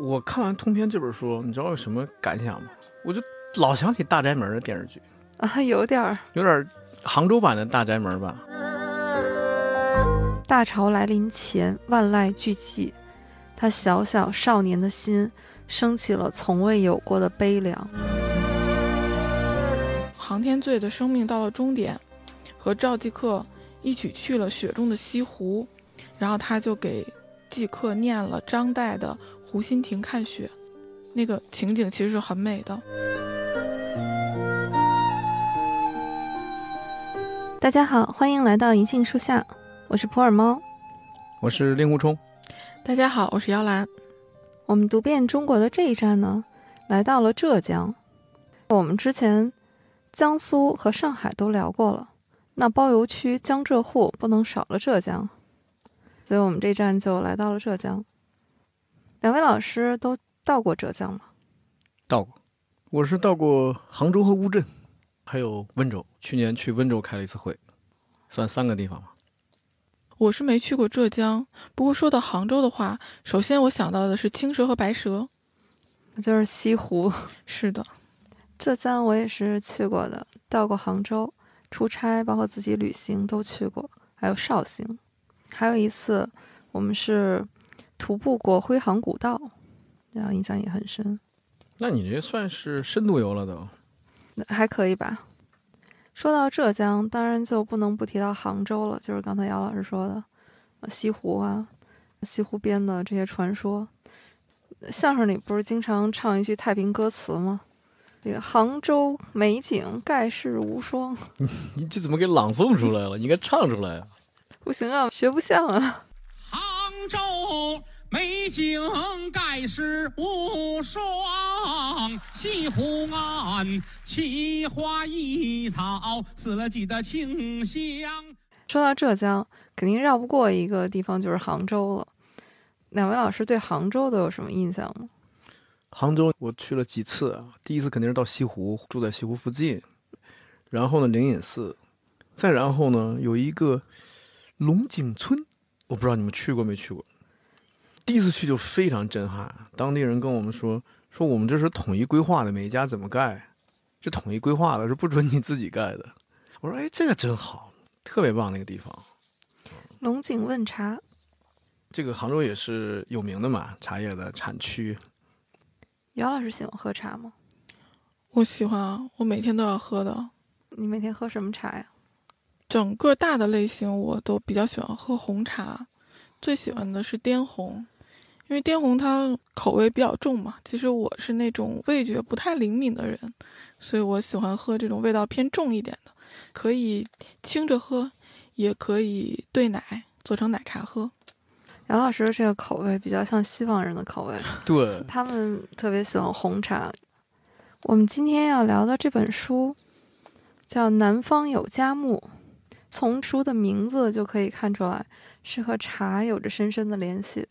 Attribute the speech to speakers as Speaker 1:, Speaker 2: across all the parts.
Speaker 1: 我看完《通篇》这本书，你知道有什么感想吗？我就老想起《大宅门》的电视剧，
Speaker 2: 啊，有点儿
Speaker 1: 有点儿杭州版的《大宅门》吧。
Speaker 2: 大潮来临前，万籁俱寂，他小小少年的心升起了从未有过的悲凉。
Speaker 3: 航天队的生命到了终点，和赵继克一起去了雪中的西湖，然后他就给继克念了张岱的《湖心亭看雪》，那个情景其实是很美的。
Speaker 2: 大家好，欢迎来到银杏树下，我是普洱猫。
Speaker 1: 我是令狐冲，
Speaker 3: 大家好，我是姚兰。
Speaker 2: 我们读遍中国的这一站呢，来到了浙江。我们之前江苏和上海都聊过了，那包邮区江浙沪不能少了浙江，所以我们这站就来到了浙江。两位老师都到过浙江吗？
Speaker 1: 到过，我是到过杭州和乌镇，还有温州。去年去温州开了一次会，算三个地方吧。
Speaker 3: 我是没去过浙江，不过说到杭州的话，首先我想到的是青蛇和白蛇，
Speaker 2: 那就是西湖。
Speaker 3: 是的，
Speaker 2: 浙江我也是去过的，到过杭州出差，包括自己旅行都去过，还有绍兴，还有一次我们是徒步过徽杭古道，然后印象也很深。
Speaker 1: 那你这算是深度游了都？
Speaker 2: 还可以吧。说到浙江，当然就不能不提到杭州了，就是刚才姚老师说的西湖啊，西湖边的这些传说。相声里不是经常唱一句太平歌词吗？这个杭州美景盖世无双。
Speaker 1: 你这怎么给朗诵出来了？你应该唱出来啊！
Speaker 2: 不行啊，学不像啊。
Speaker 4: 杭州美景盖世无双，西湖岸奇花异草，四季的清香。
Speaker 2: 说到浙江，肯定绕不过一个地方，就是杭州了。两位老师对杭州都有什么印象吗？
Speaker 1: 杭州我去了几次啊，第一次肯定是到西湖，住在西湖附近，然后呢灵隐寺，再然后呢有一个龙井村，我不知道你们去过没去过。第一次去就非常震撼，当地人跟我们说说我们这是统一规划的，每一家怎么盖，这统一规划的，是不准你自己盖的。我说哎，这个真好，特别棒那个地方。
Speaker 2: 龙井问茶，
Speaker 1: 这个杭州也是有名的嘛，茶叶的产区。
Speaker 2: 姚老师喜欢喝茶吗？
Speaker 3: 我喜欢啊，我每天都要喝的。
Speaker 2: 你每天喝什么茶呀？
Speaker 3: 整个大的类型我都比较喜欢喝红茶，最喜欢的是滇红，因为滇红它口味比较重嘛。其实我是那种味觉不太灵敏的人，所以我喜欢喝这种味道偏重一点的，可以清着喝，也可以兑奶做成奶茶喝。
Speaker 2: 杨老师这个口味比较像西方人的口味，
Speaker 1: 对，
Speaker 2: 他们特别喜欢红茶。我们今天要聊的这本书叫《南方有佳木》，从书的名字就可以看出来是和茶有着深深的联系，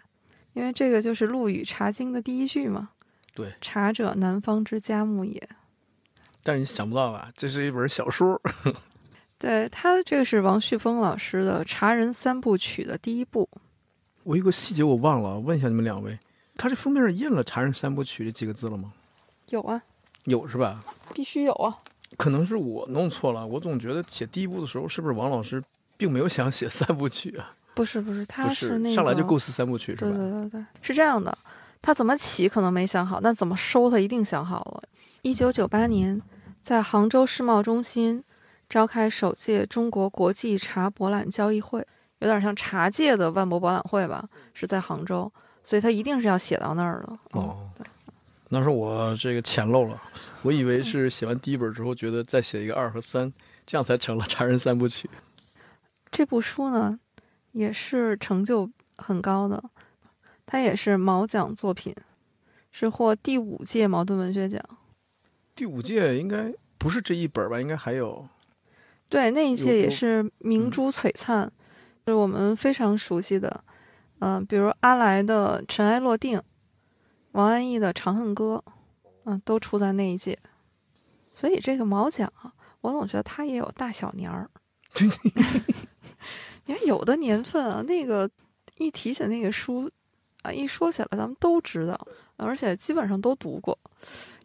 Speaker 2: 因为这个就是陆羽《茶经》的第一句嘛。
Speaker 1: 对，
Speaker 2: 茶者，南方之佳木也。
Speaker 1: 但是你想不到吧，这是一本小说。
Speaker 2: 对他，这个是王旭峰老师的《茶人三部曲》的第一部。
Speaker 1: 我有个细节我忘了，问一下你们两位，他这封面上印了“茶人三部曲”这几个字了吗？
Speaker 2: 有啊，
Speaker 1: 有是吧？
Speaker 2: 必须有啊。
Speaker 1: 可能是我弄错了，我总觉得写第一部的时候，是不是王老师并没有想写三部曲啊？
Speaker 2: 不是不是，他
Speaker 1: 是
Speaker 2: 那个
Speaker 1: 上来就构思三部曲是吧？
Speaker 2: 对对对对，是这样的，他怎么起可能没想好，但怎么收他一定想好了。一九九八年，在杭州世贸中心召开首届中国国际茶博览交易会。有点像茶界的万博博览会吧，是在杭州，所以他一定是要写到那儿了。
Speaker 1: 哦，那是我这个浅漏了，我以为是写完第一本之后，觉得再写一个二和三，这样才成了《茶人三部曲 》。
Speaker 2: 这部书呢，也是成就很高的，它也是茅奖作品，是获第五届茅盾文学奖。
Speaker 1: 第五届应该不是这一本吧？应该还有。
Speaker 2: 对，那一届也是明珠璀璨。是我们非常熟悉的，嗯，比如阿来的《尘埃落定》，王安忆的《长恨歌》，嗯，都出在那一届。所以这个毛奖，我总觉得它也有大小年儿。你看有的年份啊，那个一提起那个书，啊，一说起来咱们都知道，而且基本上都读过。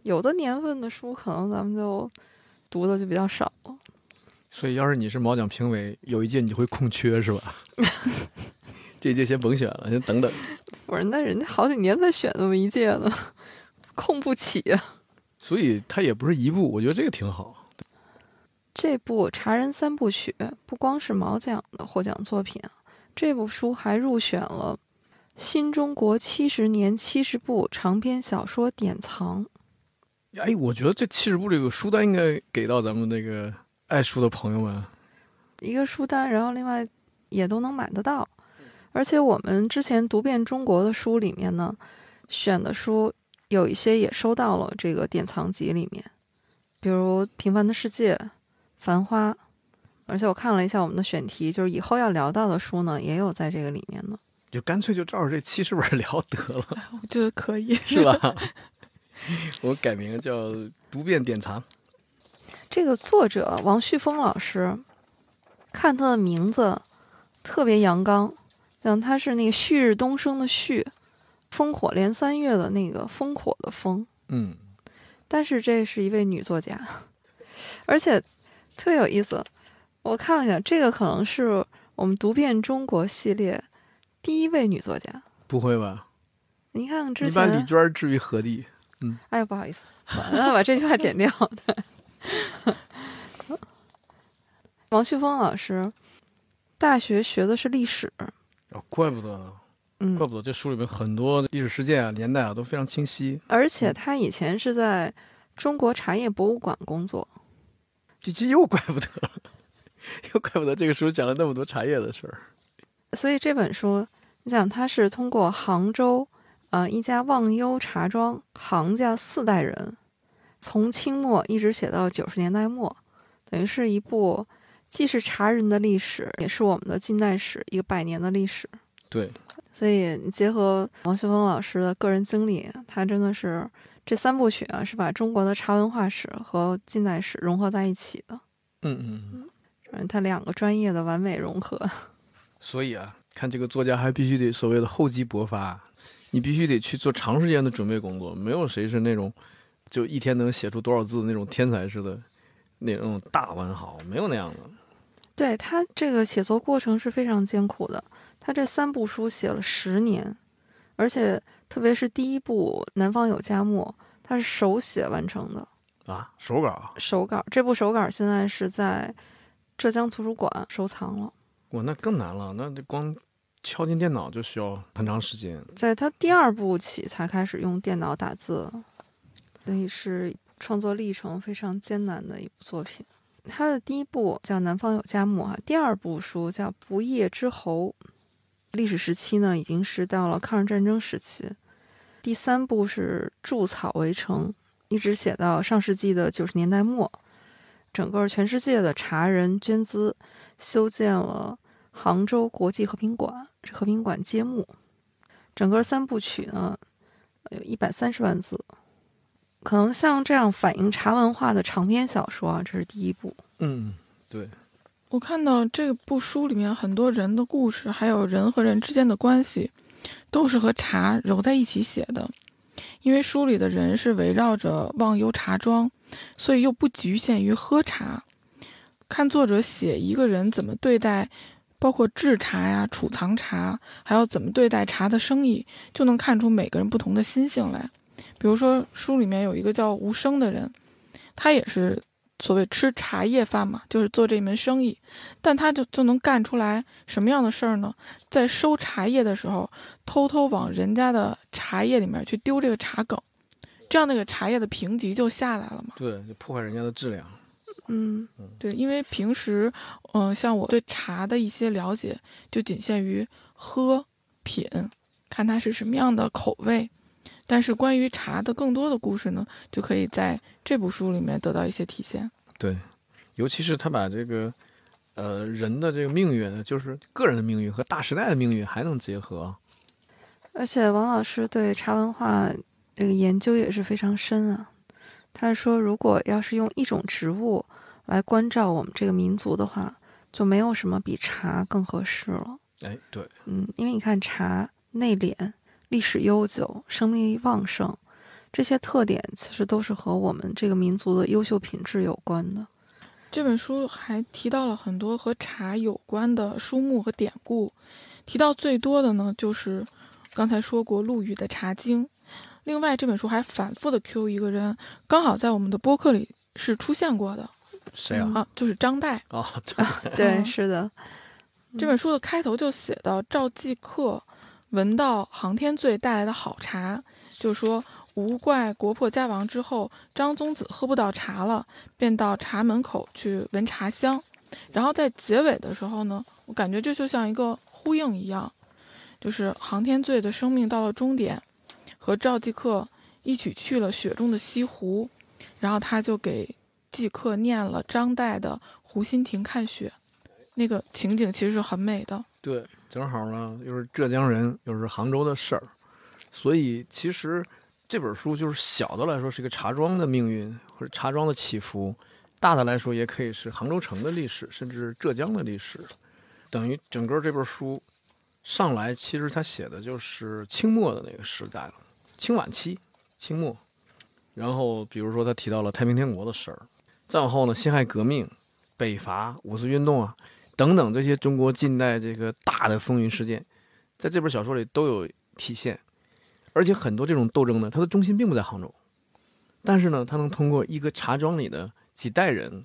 Speaker 2: 有的年份的书，可能咱们就读的就比较少了。
Speaker 1: 所以，要是你是毛奖评委，有一届你就会空缺是吧？这届先甭选了，先等等。
Speaker 2: 不是，那人家好几年才选那么一届呢，控不起呀、
Speaker 1: 所以他也不是一部，我觉得这个挺好。
Speaker 2: 这部《茶人三部曲》不光是毛奖的获奖作品啊，这部书还入选了新中国七十年七十部长篇小说典藏。
Speaker 1: 哎，我觉得这七十部这个书单应该给到咱们那个爱书的朋友们。
Speaker 2: 一个书单，然后另外也都能买得到。而且我们之前读遍中国的书里面呢，选的书有一些也收到了这个典藏集里面，比如《平凡的世界》《繁花》，而且我看了一下我们的选题，就是以后要聊到的书呢，也有在这个里面呢。
Speaker 1: 就干脆就照着这七十本聊得了，
Speaker 3: 我觉得可以，
Speaker 1: 是吧？我改名叫读遍典藏。
Speaker 2: 这个作者王旭峰老师，看他的名字特别阳刚，像他是那个旭日东升的旭，烽火连三月的那个烽火的烽。
Speaker 1: 嗯，
Speaker 2: 但是这是一位女作家，而且特别有意思。我看了一下，这个可能是我们读遍中国系列第一位女作家。
Speaker 1: 不会吧？
Speaker 2: 你看看之
Speaker 1: 你把李，娟置于何地？
Speaker 2: 嗯哎呀，不好意思，完了把这句话剪掉。对，王旭峰老师大学学的是历史，
Speaker 1: 哦，怪不得呢，
Speaker 2: 嗯
Speaker 1: 怪，不得这书里面很多历史事件啊、年代啊都非常清晰。
Speaker 2: 而且他以前是在中国茶叶博物馆工作。
Speaker 1: 这这又怪不得了，又怪不得这个书讲了那么多茶叶的事儿。
Speaker 2: 所以这本书，你想，它是通过杭州，呃，一家忘忧茶庄杭家四代人，从清末一直写到九十年代末，等于是一部既是茶人的历史，也是我们的近代史一个百年的历史。
Speaker 1: 对，
Speaker 2: 所以你结合王旭峰老师的个人经历，他真的是这三部曲啊，是把中国的茶文化史和近代史融合在一起的，
Speaker 1: 嗯嗯嗯。
Speaker 2: 嗯，他两个专业的完美融合。
Speaker 1: 所以啊，看这个作家还必须得所谓的厚积薄发，你必须得去做长时间的准备工作。没有谁是那种就一天能写出多少字的那种天才似的那种大文豪，没有那样的。
Speaker 2: 对他这个写作过程是非常艰苦的，他这三部书写了十年，而且特别是第一部《南方有佳木》，他是手写完成的
Speaker 1: 啊，手稿啊，
Speaker 2: 手稿。这部手稿现在是在浙江图书馆收藏了。
Speaker 1: 哇，那更难了，那这光敲进电脑就需要很长时间。
Speaker 2: 在他第二部起才开始用电脑打字，所以是创作历程非常艰难的一部作品。他的第一部叫《南方有佳木》哈，第二部书叫《不夜之侯》，历史时期呢已经是到了抗日战争时期。第三部是《筑草围城》，一直写到上世纪的九十年代末，整个全世界的茶人捐资修建了杭州国际和平馆，这和平馆揭幕。整个三部曲呢，有一百三十万字。可能像这样反映茶文化的长篇小说啊，这是第一部。
Speaker 1: 嗯，对，
Speaker 3: 我看到这部书里面很多人的故事，还有人和人之间的关系，都是和茶揉在一起写的。因为书里的人是围绕着忘忧茶庄，所以又不局限于喝茶。看作者写一个人怎么对待，包括制茶呀、储藏茶，还有怎么对待茶的生意，就能看出每个人不同的心性来。比如说，书里面有一个叫吴生的人，他也是所谓吃茶叶饭嘛，就是做这门生意，但他就就能干出来什么样的事儿呢？在收茶叶的时候，偷偷往人家的茶叶里面去丢这个茶梗，这样那个茶叶的评级就下来了嘛。
Speaker 1: 对，就破坏人家的质量。
Speaker 2: 嗯，
Speaker 3: 对，因为平时，嗯、像我对茶的一些了解，就仅限于喝、品，看它是什么样的口味。但是关于茶的更多的故事呢，就可以在这部书里面得到一些体现。
Speaker 1: 对，尤其是他把这个，呃，人的这个命运，就是个人的命运和大时代的命运还能结合。
Speaker 2: 而且王老师对茶文化这个研究也是非常深啊。他说，如果要是用一种植物来关照我们这个民族的话，就没有什么比茶更合适了。
Speaker 1: 哎，对，
Speaker 2: 嗯，因为你看茶内敛，历史悠久、生命力旺盛，这些特点其实都是和我们这个民族的优秀品质有关的。
Speaker 3: 这本书还提到了很多和茶有关的书目和典故，提到最多的呢就是刚才说过陆羽的《茶经》。另外，这本书还反复的 Q 一个人，刚好在我们的播客里是出现过的
Speaker 1: 谁啊？
Speaker 3: 啊，就是张岱。
Speaker 1: 啊，对
Speaker 2: 对，
Speaker 3: 嗯
Speaker 2: 是的，
Speaker 3: 这本书的开头就写到赵继客闻到航天醉带来的好茶，就说无怪国破家亡之后，张宗子喝不到茶了，便到茶门口去闻茶香。然后在结尾的时候呢，我感觉这就像一个呼应一样，就是航天醉的生命到了终点，和赵继客一起去了雪中的西湖，然后他就给继客念了张岱的《湖心亭看雪》，那个情景其实是很美的。
Speaker 1: 对，正好呢，又是浙江人，又是杭州的事儿，所以其实这本书就是小的来说是一个茶庄的命运或者茶庄的起伏，大的来说也可以是杭州城的历史，甚至浙江的历史。等于整个这本书上来，其实他写的就是清末的那个时代了，清晚期，清末。然后比如说他提到了太平天国的事儿，再往后呢，辛亥革命、北伐、五四运动啊，等等这些中国近代这个大的风云事件，在这本小说里都有体现，而且很多这种斗争呢，它的中心并不在杭州，但是呢，它能通过一个茶庄里的几代人，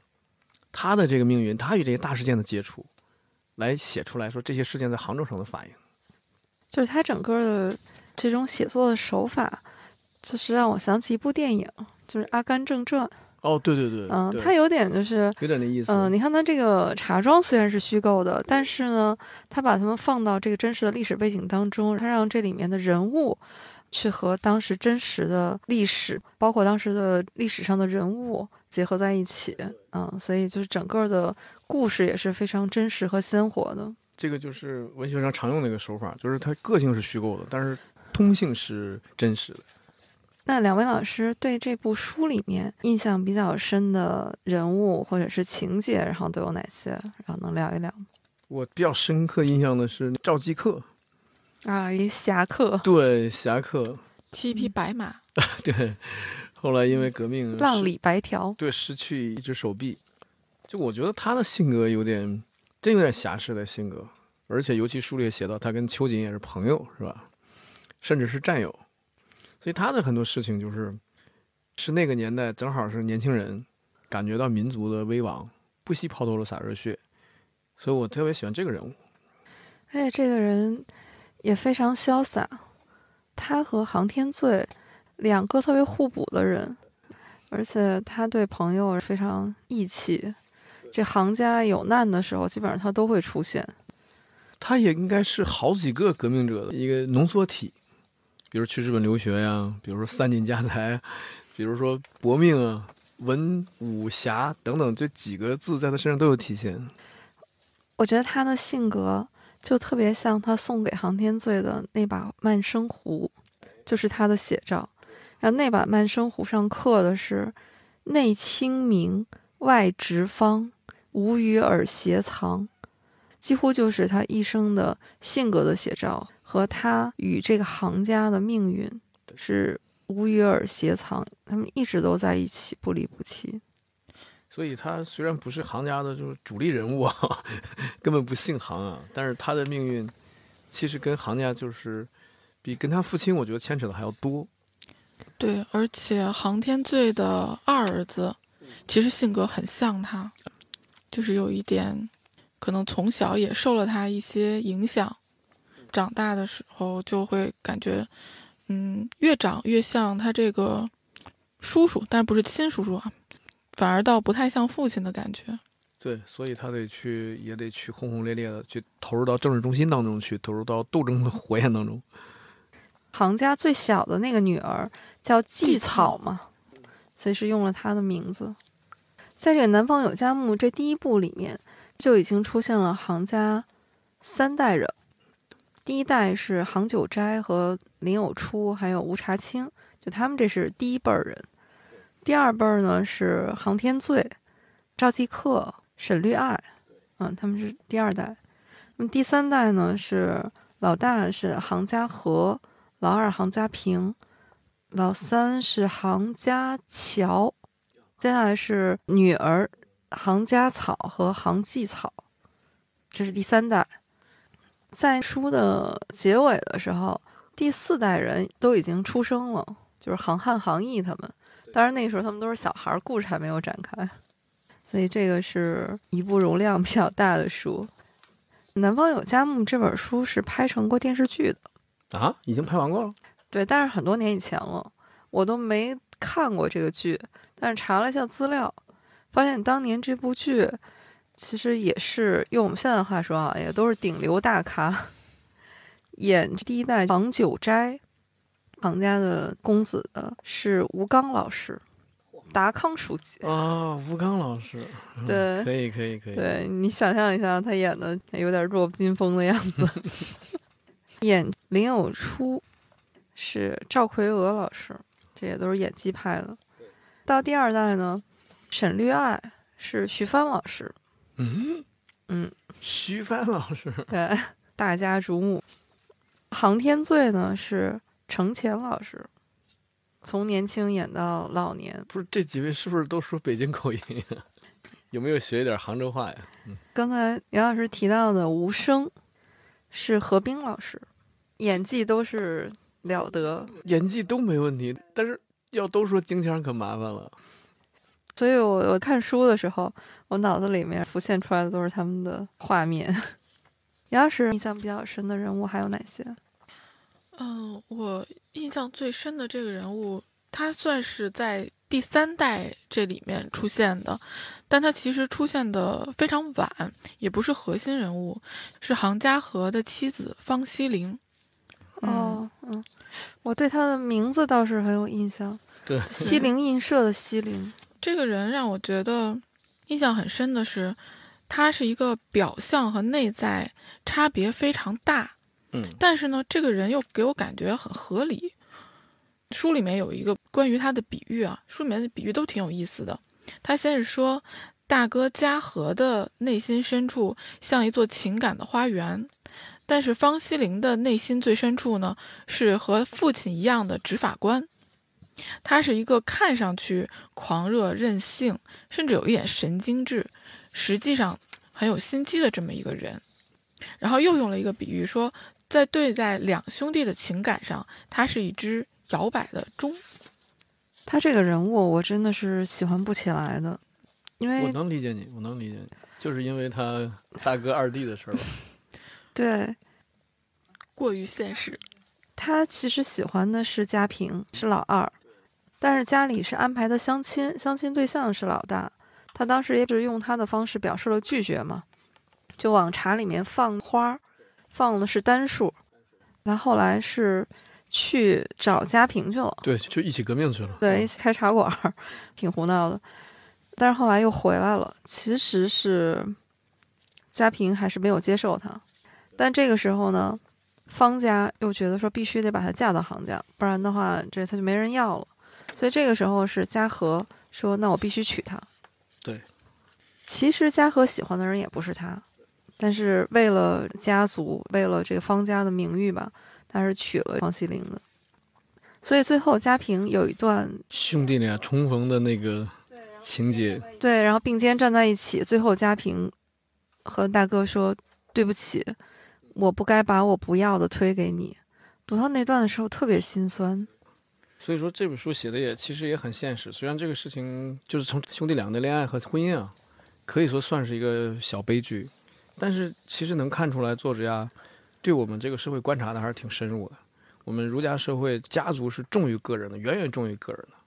Speaker 1: 他的这个命运，他与这些大事件的接触，来写出来说这些事件在杭州城的反应。
Speaker 2: 就是他整个的这种写作的手法，就是让我想起一部电影，就是《阿甘正传》。
Speaker 1: 哦，对对对，
Speaker 2: 嗯，
Speaker 1: 对
Speaker 2: 它有点就是，
Speaker 1: 有点那意思。
Speaker 2: 嗯、你看它这个茶庄虽然是虚构的，但是呢，他把它们放到这个真实的历史背景当中，他让这里面的人物去和当时真实的历史，包括当时的历史上的人物结合在一起。嗯，所以就是整个的故事也是非常真实和鲜活的。
Speaker 1: 这个就是文学上常用的一个手法，就是它个性是虚构的，但是通性是真实的。
Speaker 2: 那两位老师对这部书里面印象比较深的人物或者是情节，然后都有哪些？然后能聊一聊吗
Speaker 1: 我比较深刻印象的是赵继克，
Speaker 2: 啊？一侠客，
Speaker 1: 对侠客，
Speaker 3: 骑一匹白马，
Speaker 1: 对，后来因为革命
Speaker 2: 浪里白条。
Speaker 1: 对，失去一只手臂。就我觉得他的性格有点，真有点侠士的性格，而且尤其书里也写到，他跟秋瑾也是朋友，是吧？甚至是战友，所以他的很多事情就是，是那个年代正好是年轻人感觉到民族的危亡，不惜抛头颅洒热血，所以我特别喜欢这个人物。
Speaker 2: 而且这个人也非常潇洒，他和航天醉两个特别互补的人，而且他对朋友非常义气。这行家有难的时候，基本上他都会出现。
Speaker 1: 他也应该是好几个革命者的一个浓缩体，比如去日本留学呀，比如说散尽家财，比如说搏命啊，文武侠等等这几个字在他身上都有体现。
Speaker 2: 我觉得他的性格就特别像他送给航天醉的那把曼生壶，就是他的写照。然后那把曼生壶上刻的是“内清明，外直方，无与尔斜藏”，几乎就是他一生的性格的写照，和他与这个行家的命运是无与尔斜藏，他们一直都在一起，不离不弃。
Speaker 1: 所以他虽然不是行家的就是主力人物啊，根本不姓行啊，但是他的命运其实跟行家就是比跟他父亲我觉得牵扯的还要多。
Speaker 3: 对，而且航天罪的二儿子其实性格很像他，就是有一点，可能从小也受了他一些影响，长大的时候就会感觉，嗯，越长越像他这个叔叔，但不是亲叔叔啊，反而倒不太像父亲的感觉。
Speaker 1: 对，所以他得去，也得去轰轰烈烈的去投入到政治中心当中去，投入到斗争的火焰当中。
Speaker 2: 行家最小的那个女儿叫
Speaker 3: 季
Speaker 2: 季草嘛，所以是用了她的名字。在这个《南方有佳木》这第一部里面，就已经出现了行家三代人。第一代是杭九斋和林有初，还有吴茶清，就他们这是第一辈儿人。第二辈儿呢是杭天醉、赵继客、沈绿爱，嗯，他们是第二代。那么第三代呢是老大是杭家和。老二杭家平，老三是杭家乔，接下来是女儿杭家草和杭继草，这是第三代。在书的结尾的时候，第四代人都已经出生了，就是杭汉、杭义他们。当然那个时候他们都是小孩，故事还没有展开，所以这个是一部容量比较大的书。《南方有佳木》这本书是拍成过电视剧的
Speaker 1: 啊，已经拍完过了。
Speaker 2: 对，但是很多年以前了，我都没看过这个剧。但是查了一下资料，发现当年这部剧其实也是用我们现在的话说啊，也都是顶流大咖。演第一代王九斋，唐家的公子的是吴刚老师，达康书记
Speaker 1: 啊，吴刚老师，
Speaker 2: 对，
Speaker 1: 可以可以可以。
Speaker 2: 对你想象一下，他演的有点弱不禁风的样子。演林有初是赵奎娥老师，这也都是演技派的。到第二代呢，沈绿爱是徐帆老师。
Speaker 1: 嗯
Speaker 2: 嗯，
Speaker 1: 徐帆老师，
Speaker 2: 对，大家瞩目。航天罪呢是程前老师，从年轻演到老年。
Speaker 1: 不是这几位是不是都说北京口音？有没有学一点杭州话呀？
Speaker 2: 嗯，刚才杨老师提到的无声是何冰老师，演技都是了得，
Speaker 1: 演技都没问题。但是要都说京腔可麻烦了。
Speaker 2: 所以我我看书的时候，我脑子里面浮现出来的都是他们的画面。杨老师印象比较深的人物还有哪些？
Speaker 3: 嗯，我印象最深的这个人物，他算是在第三代这里面出现的，但他其实出现的非常晚，也不是核心人物，是杭嘉禾的妻子方希玲。
Speaker 2: 哦，嗯，我对他的名字倒是很有印象。
Speaker 1: 对，
Speaker 2: 西泠印社的西泠，
Speaker 3: 这个人让我觉得印象很深的是，他是一个表象和内在差别非常大。
Speaker 1: 嗯，
Speaker 3: 但是呢，这个人又给我感觉很合理。书里面有一个关于他的比喻啊，书里面的比喻都挺有意思的。他先是说，大哥嘉禾的内心深处像一座情感的花园，但是方希林的内心最深处呢，是和父亲一样的执法官。他是一个看上去狂热任性，甚至有一点神经质，实际上很有心机的这么一个人。然后又用了一个比喻说。在对待两兄弟的情感上，他是一只摇摆的钟。
Speaker 2: 他这个人物，我真的是喜欢不起来的，因为
Speaker 1: 我能理解你，我能理解你，就是因为他大哥二弟的事儿吧。
Speaker 2: 对，
Speaker 3: 过于现实。
Speaker 2: 他其实喜欢的是家平，是老二，但是家里是安排的相亲，相亲对象是老大。他当时也是用他的方式表示了拒绝嘛，就往茶里面放花。放的是单数，他后来是去找家平去了。
Speaker 1: 对，就一起革命去了。
Speaker 2: 对，一起开茶馆，挺胡闹的。但是后来又回来了。其实是家平还是没有接受他，但这个时候呢，方家又觉得说必须得把她嫁到杭家，不然的话这他就没人要了。所以这个时候是嘉禾说：“那我必须娶她。”
Speaker 1: 对，
Speaker 2: 其实嘉禾喜欢的人也不是他。但是为了家族，为了这个方家的名誉吧，他是娶了方希龄的。所以最后嘉平有一段
Speaker 1: 兄弟俩重逢的那个情节。
Speaker 2: 对，然后并肩站在一起。最后嘉平和大哥说：“对不起，我不该把我不要的推给你。”读到那段的时候特别心酸。
Speaker 1: 所以说这本书写的也其实也很现实。虽然这个事情就是从兄弟俩的恋爱和婚姻啊，可以说算是一个小悲剧。但是其实能看出来，作者呀，对我们这个社会观察的还是挺深入的。我们儒家社会，家族是重于个人的，远远重于个人的。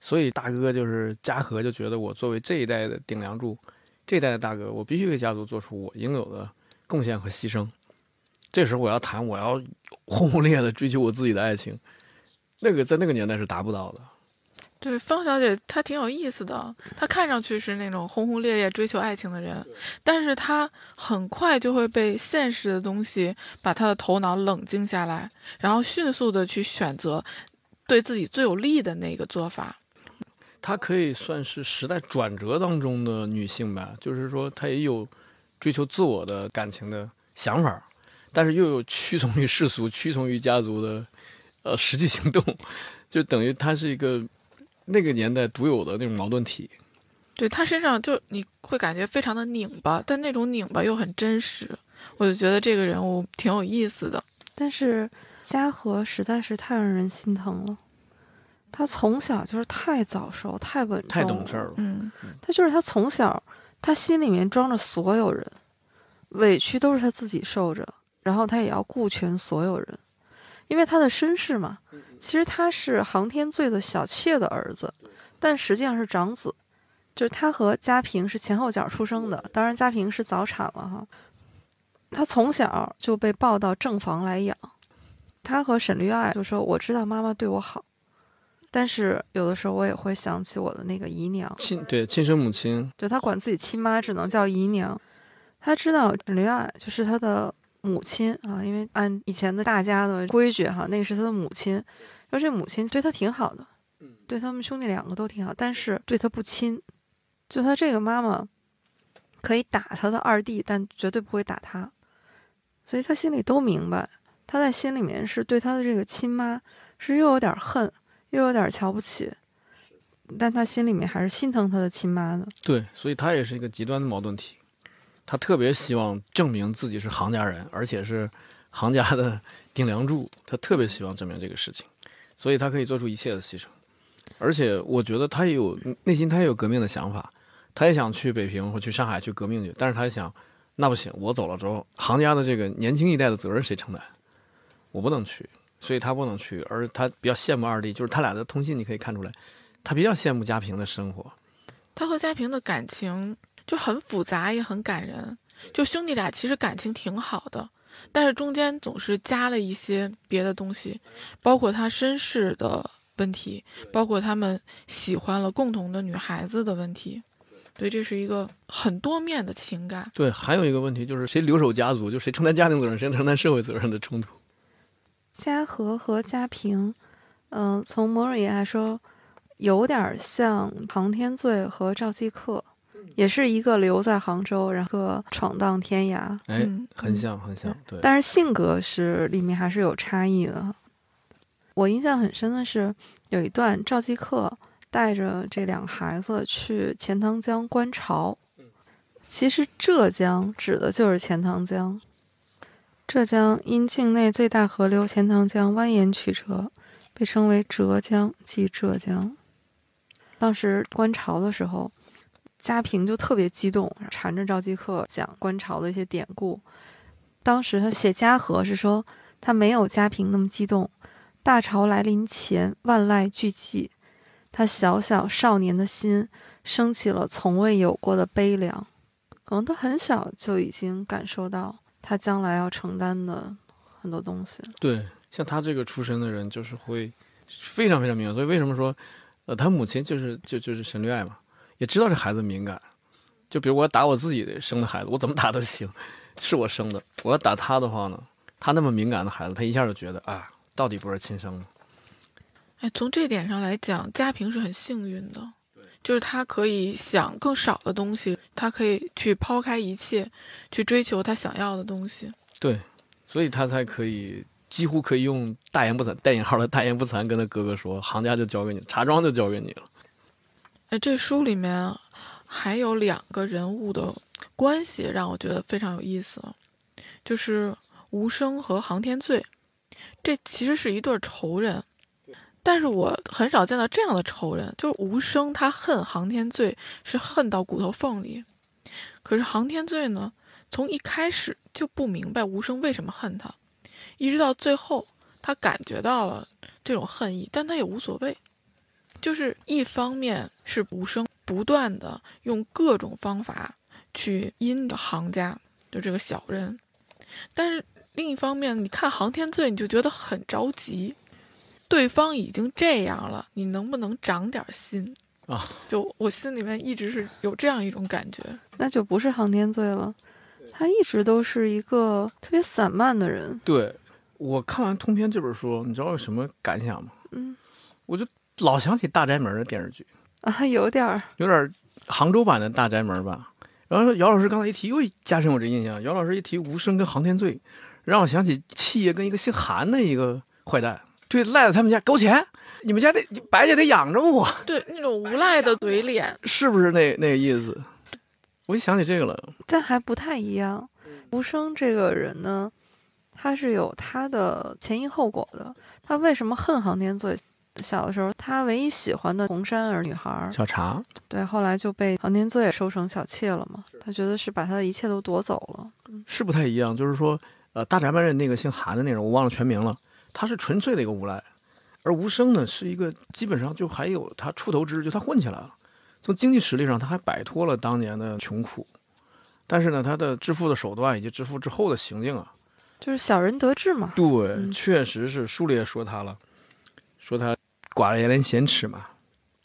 Speaker 1: 所以大哥就是嘉禾，就觉得我作为这一代的顶梁柱，这一代的大哥，我必须为家族做出我应有的贡献和牺牲。这时候我要谈，我要轰轰烈烈的追求我自己的爱情，那个在那个年代是达不到的。
Speaker 3: 对方小姐，她挺有意思的。她看上去是那种轰轰烈烈追求爱情的人，但是她很快就会被现实的东西把她的头脑冷静下来，然后迅速的去选择对自己最有利的那个做法。
Speaker 1: 她可以算是时代转折当中的女性吧，就是说她也有追求自我的感情的想法，但是又有屈从于世俗、屈从于家族的呃实际行动，就等于他是一个那个年代独有的那种矛盾体。
Speaker 3: 对他身上就你会感觉非常的拧巴，但那种拧巴又很真实，我就觉得这个人物挺有意思的。
Speaker 2: 但是嘉禾实在是太让人心疼了，他从小就是太早熟、太稳重、
Speaker 1: 太懂事儿了。
Speaker 3: 嗯，
Speaker 2: 他就是他从小，他心里面装着所有人，委屈都是他自己受着，然后他也要顾全所有人，因为他的身世嘛，其实他是航天罪的小妾的儿子，但实际上是长子，就是他和嘉平是前后脚出生的，当然嘉平是早产了哈。他从小就被抱到正房来养，他和沈绿爱就说：“我知道妈妈对我好，但是有的时候我也会想起我的那个姨娘。”
Speaker 1: 亲对亲生母亲，
Speaker 2: 就他管自己亲妈只能叫姨娘，他知道沈绿爱就是他的母亲啊，因为按以前的大家的规矩哈，那个是他的母亲，说这母亲对他挺好的，对他们兄弟两个都挺好，但是对他不亲，就他这个妈妈可以打他的二弟，但绝对不会打他，所以他心里都明白，他在心里面是对他的这个亲妈是又有点恨，又有点瞧不起。但他心里面还是心疼他的亲妈的。
Speaker 1: 对，所以他也是一个极端的矛盾体。他特别希望证明自己是行家人，而且是行家的顶梁柱。他特别希望证明这个事情，所以他可以做出一切的牺牲。而且我觉得他也有内心，他也有革命的想法，他也想去北平或去上海去革命去。但是他想，那不行，我走了之后，行家的这个年轻一代的责任谁承担？我不能去，所以他不能去。而他比较羡慕二弟，就是他俩的通信，你可以看出来，他比较羡慕家平的生活。
Speaker 3: 他和家平的感情就很复杂，也很感人。就兄弟俩其实感情挺好的，但是中间总是加了一些别的东西，包括他身世的问题，包括他们喜欢了共同的女孩子的问题。对，这是一个很多面的情感。
Speaker 1: 对，还有一个问题就是谁留守家族，就谁承担家庭责任，谁承担社会责任的冲突。
Speaker 2: 嘉禾和嘉平，嗯、从某种意义来说，有点像航天罪和赵继克，也是一个留在杭州，然后闯荡天涯，
Speaker 1: 哎，
Speaker 3: 嗯
Speaker 1: 很像，很像。对，
Speaker 2: 但是性格是里面还是有差异的。我印象很深的是，有一段赵继克带着这两个孩子去钱塘江观潮。其实浙江指的就是钱塘江。浙江因境内最大河流钱塘江蜿蜒曲折，被称为浙江，即浙江。当时观潮的时候，嘉平就特别激动，缠着赵继克讲观潮的一些典故。当时他写嘉禾是说他没有嘉平那么激动。大潮来临前，万籁俱寂，他小小少年的心升起了从未有过的悲凉。可能他很小就已经感受到他将来要承担的很多东西。
Speaker 1: 对，像他这个出身的人，就是会非常非常敏感。所以为什么说，呃，他母亲就是就就是沈绿爱嘛，也知道这孩子敏感。就比如我要打我自己的生的孩子，我怎么打都行，是我生的。我要打他的话呢，他那么敏感的孩子，他一下就觉得啊，到底不是亲生的。
Speaker 3: 哎，从这点上来讲，家平是很幸运的，就是他可以想更少的东西，他可以去抛开一切，去追求他想要的东西。
Speaker 1: 对，所以他才可以几乎可以用大言不惭（带引号的大言不惭）跟他哥哥说：“行家就交给你，茶庄就交给你了。
Speaker 3: 哎，这书里面还有两个人物的关系让我觉得非常有意思，就是无声和航天罪，这其实是一对仇人，但是我很少见到这样的仇人，就是无声他恨航天罪是恨到骨头缝里，可是航天罪呢，从一开始就不明白无声为什么恨他，一直到最后他感觉到了这种恨意，但他也无所谓。就是一方面是无声不断的用各种方法去阴着行家，就这个小人，但是另一方面，你看航天罪，你就觉得很着急，对方已经这样了，你能不能长点心
Speaker 1: 啊？
Speaker 3: 就我心里面一直是有这样一种感觉，
Speaker 2: 那就不是航天罪了，他一直都是一个特别散漫的人。
Speaker 1: 对我看完《通篇》这本书，你知道有什么感想吗？
Speaker 2: 嗯
Speaker 1: 我就老想起《大宅门》的电视剧，
Speaker 2: 啊，有点儿。
Speaker 1: 有点杭州版的《大宅门》吧。然后姚老师刚才一提，又加深我这印象。姚老师一提无声跟航天罪，让我想起七爷跟一个姓韩的一个坏蛋，对，赖在他们家给我钱，你们家得白家得养着我，
Speaker 3: 对，那种无赖的嘴脸，
Speaker 1: 是不是那那个意思？我就想起这个了。
Speaker 2: 但还不太一样。吴生这个人呢，他是有他的前因后果的。他为什么恨航天罪？小的时候，他唯一喜欢的红衫儿女孩儿，
Speaker 1: 小茶，
Speaker 2: 对，后来就被航天罪收成小妾了嘛。他觉得是把他的一切都夺走了。
Speaker 1: 是不太一样，就是说，呃，大宅门人那个姓韩的那人，我忘了全名了，他是纯粹的一个无赖，而吴生呢，是一个基本上就还有他出头之日，就他混起来了，从经济实力上他还摆脱了当年的穷苦，但是呢，他的致富的手段以及致富之后的行径啊，
Speaker 2: 就是小人得志嘛。
Speaker 1: 对，
Speaker 2: 嗯
Speaker 1: 确实是书里也说他了，说他寡了言咸耻嘛，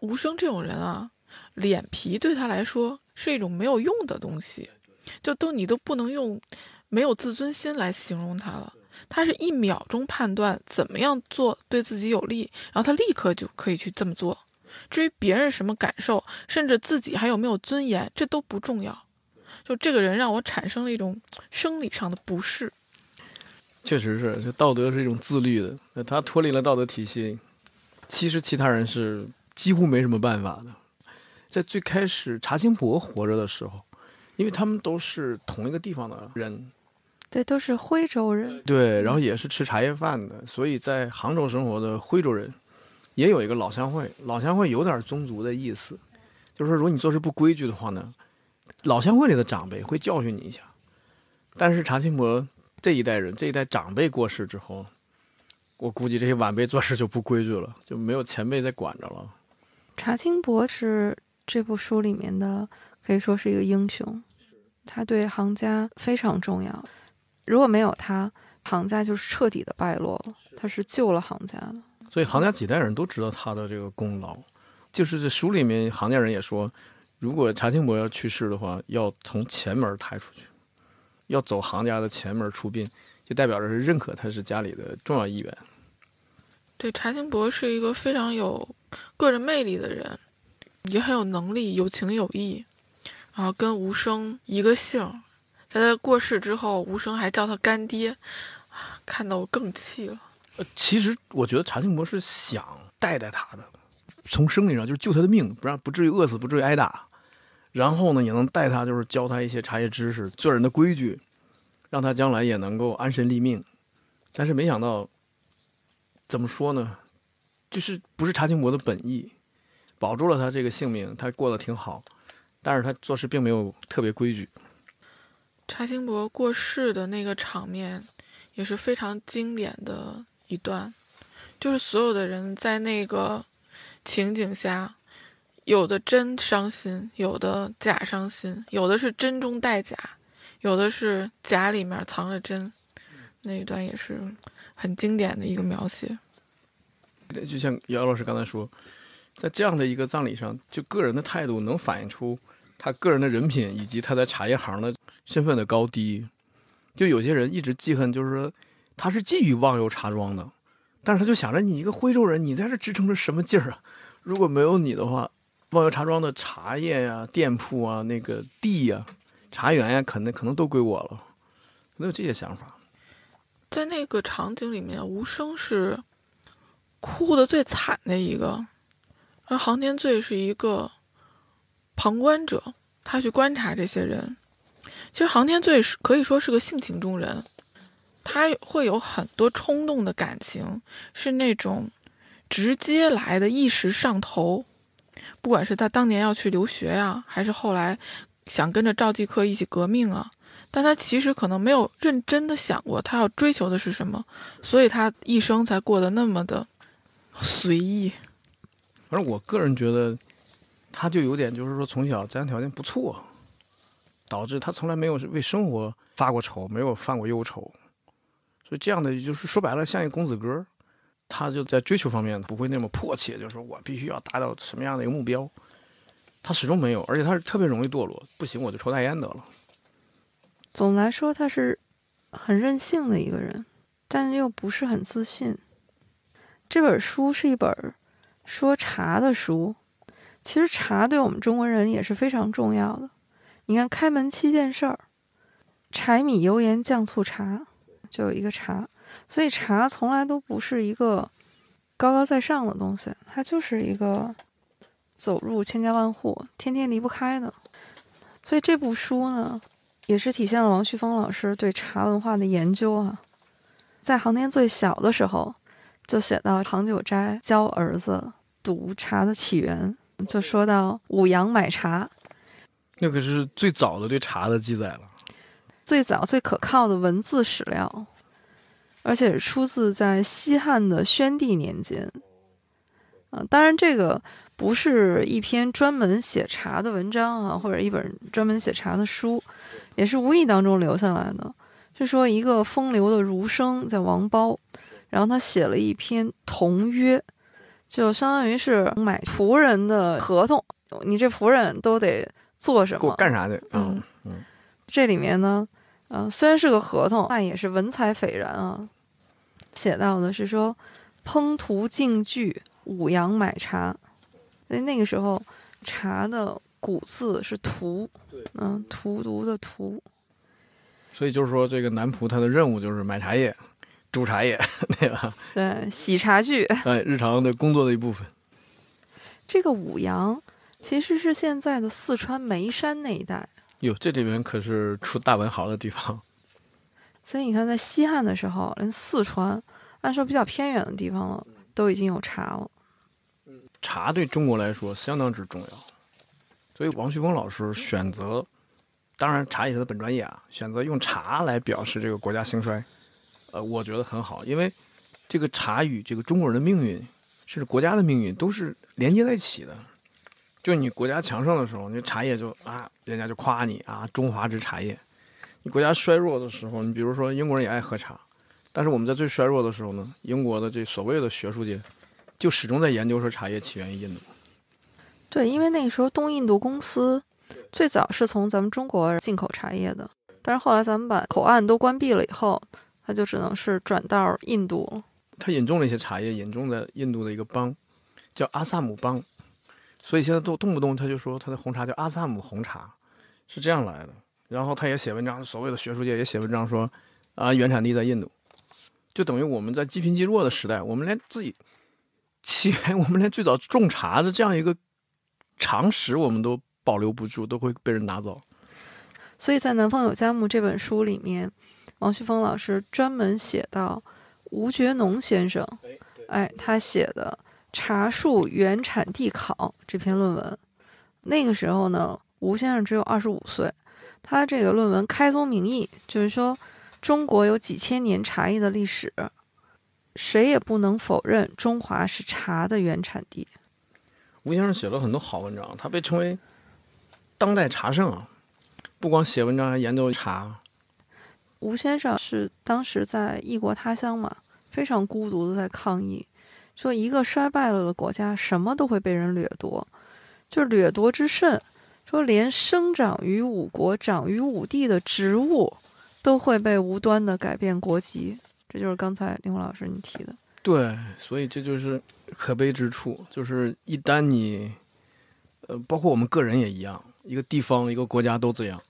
Speaker 3: 无声这种人啊，脸皮对他来说是一种没有用的东西，就都你都不能用没有自尊心来形容他了。他是一秒钟判断怎么样做对自己有利，然后他立刻就可以去这么做。至于别人什么感受，甚至自己还有没有尊严，这都不重要。就这个人让我产生了一种生理上的不适。
Speaker 1: 确实是，这道德是一种自律的，那他脱离了道德体系，其实其他人是几乎没什么办法的。在最开始查清博活着的时候，因为他们都是同一个地方的人，
Speaker 2: 对，都是徽州人。
Speaker 1: 对，然后也是吃茶叶饭的，所以在杭州生活的徽州人也有一个老乡会。老乡会有点宗族的意思，就是说如果你做事不规矩的话呢，老乡会里的长辈会教训你一下。但是查清伯这一代人，这一代长辈过世之后，我估计这些晚辈做事就不规矩了，就没有前辈在管着了。
Speaker 2: 查清博是这部书里面的，可以说是一个英雄，他对行家非常重要。如果没有他，行家就是彻底的败落了。他是救了行家的。
Speaker 1: 所以行家几代人都知道他的这个功劳。就是这书里面行家人也说，如果查清博要去世的话，要从前门抬出去，要走行家的前门出殡，就代表着是认可他是家里的重要一员。
Speaker 3: 对，查清博是一个非常有个人魅力的人，也很有能力，有情有义，然后跟吴生一个姓，在他过世之后，吴生还叫他干爹，啊看得我更气了。
Speaker 1: 呃，其实我觉得查清博是想带带他的，从生理上就是救他的命，不让不至于饿死，不至于挨打。然后呢，也能带他，就是教他一些茶叶知识、做人的规矩，让他将来也能够安身立命。但是没想到，怎么说呢，就是不是查清博的本意，保住了他这个性命，他过得挺好，但是他做事并没有特别规矩。
Speaker 3: 查清博过世的那个场面，也是非常经典的一段，就是所有的人在那个情景下，有的真伤心，有的假伤心，有的是真中带假，有的是假里面藏着真，那一段也是很经典的一个描写。
Speaker 1: 就像姚老师刚才说，在这样的一个葬礼上，就个人的态度能反映出他个人的人品以及他在茶叶行的身份的高低。就有些人一直记恨，就是说他是觊觎忘忧茶庄的，但是他就想着你一个徽州人，你在这支撑着什么劲儿啊？如果没有你的话，忘忧茶庄的茶叶呀、店铺啊、那个地呀、茶园呀，可能可能都归我了，可能有这些想法。
Speaker 3: 在那个场景里面，无声是哭的最惨的一个，而航天醉是一个旁观者，他去观察这些人。其实航天醉是可以说是个性情中人，他会有很多冲动的感情，是那种直接来的，一时上头。不管是他当年要去留学呀、还是后来想跟着赵继科一起革命啊，但他其实可能没有认真的想过他要追求的是什么，所以他一生才过得那么的随意。
Speaker 1: 反正我个人觉得，他就有点就是说从小家庭条件不错，导致他从来没有为生活发过愁，没有犯过忧愁，所以这样的就是说白了像一个公子哥，他就在追求方面不会那么迫切，就是说我必须要达到什么样的一个目标，他始终没有，而且他是特别容易堕落，不行我就抽大烟得了。
Speaker 2: 总的来说，他是很任性的一个人，但又不是很自信。这本书是一本说茶的书，其实茶对我们中国人也是非常重要的。你看，开门七件事儿，柴米油盐酱醋茶，就有一个茶，所以茶从来都不是一个高高在上的东西，它就是一个走入千家万户、天天离不开的。所以这部书呢，也是体现了王旭峰老师对茶文化的研究啊。在航天最小的时候，就写到唐九斋教儿子读茶的起源，就说到五羊买茶，
Speaker 1: 那可是最早的对茶的记载了。
Speaker 2: 最早最可靠的文字史料，而且出自在西汉的宣帝年间。啊，当然这个不是一篇专门写茶的文章啊，或者一本专门写茶的书，也是无意当中留下来的。是说一个风流的儒生叫王褒，然后他写了一篇同约，就相当于是买仆人的合同，你这仆人都得做什么，
Speaker 1: 给我干啥去？
Speaker 2: 嗯
Speaker 1: 嗯，
Speaker 2: 这里面呢，呃，虽然是个合同，但也是文采斐然啊。写到的是说，烹图竞具，五羊买茶。所以那个时候，茶的古字是荼，嗯，荼毒的荼。
Speaker 1: 所以就是说，这个男仆他的任务就是买茶叶、煮茶叶，对吧？
Speaker 2: 对，洗茶具。
Speaker 1: 哎，日常的工作的一部分。
Speaker 2: 这个五羊其实是现在的四川眉山那一带。
Speaker 1: 哟，这里面可是出大文豪的地方。
Speaker 2: 所以你看，在西汉的时候，连四川按说比较偏远的地方了，都已经有茶了。
Speaker 1: 茶对中国来说相当之重要，所以王旭峰老师选择，当然茶也是他本专业啊，选择用茶来表示这个国家兴衰，呃，我觉得很好，因为这个茶与这个中国人的命运，甚至国家的命运都是连接在一起的。就你国家强盛的时候，你茶叶就啊，人家就夸你啊，中华之茶叶。你国家衰弱的时候，你比如说英国人也爱喝茶，但是我们在最衰弱的时候呢，英国的这所谓的学术界，就始终在研究说茶叶起源于印度。
Speaker 2: 对，因为那个时候东印度公司最早是从咱们中国进口茶叶的，但是后来咱们把口岸都关闭了以后，它就只能是转到印度了。
Speaker 1: 他引种了一些茶叶，引种在印度的一个邦，叫阿萨姆邦，所以现在都动不动他就说他的红茶叫阿萨姆红茶，是这样来的。然后他也写文章，所谓的学术界也写文章说，啊，原产地在印度，就等于我们在积贫积弱的时代，我们连自己起源，我们连最早种茶的这样一个常识我们都保留不住，都会被人拿走。
Speaker 2: 所以在《南方有佳木》这本书里面，王旭峰老师专门写到吴觉农先生，哎，他写的《茶树原产地考》这篇论文。那个时候呢，吴先生只有二十五岁。他这个论文开宗明义就是说，中国有几千年茶叶的历史，谁也不能否认中华是茶的原产地。
Speaker 1: 吴先生写了很多好文章，他被称为当代茶圣啊，不光写文章，还研究茶。
Speaker 2: 吴先生是当时在异国他乡嘛，非常孤独的在抗议，说一个衰败了的国家，什么都会被人掠夺，就是掠夺之甚。说连生长于五国、长于五帝的植物，都会被无端的改变国籍，这就是刚才林红老师你提的。
Speaker 1: 对，所以这就是可悲之处，就是一旦你，呃，包括我们个人也一样，一个地方、一个国家都这样，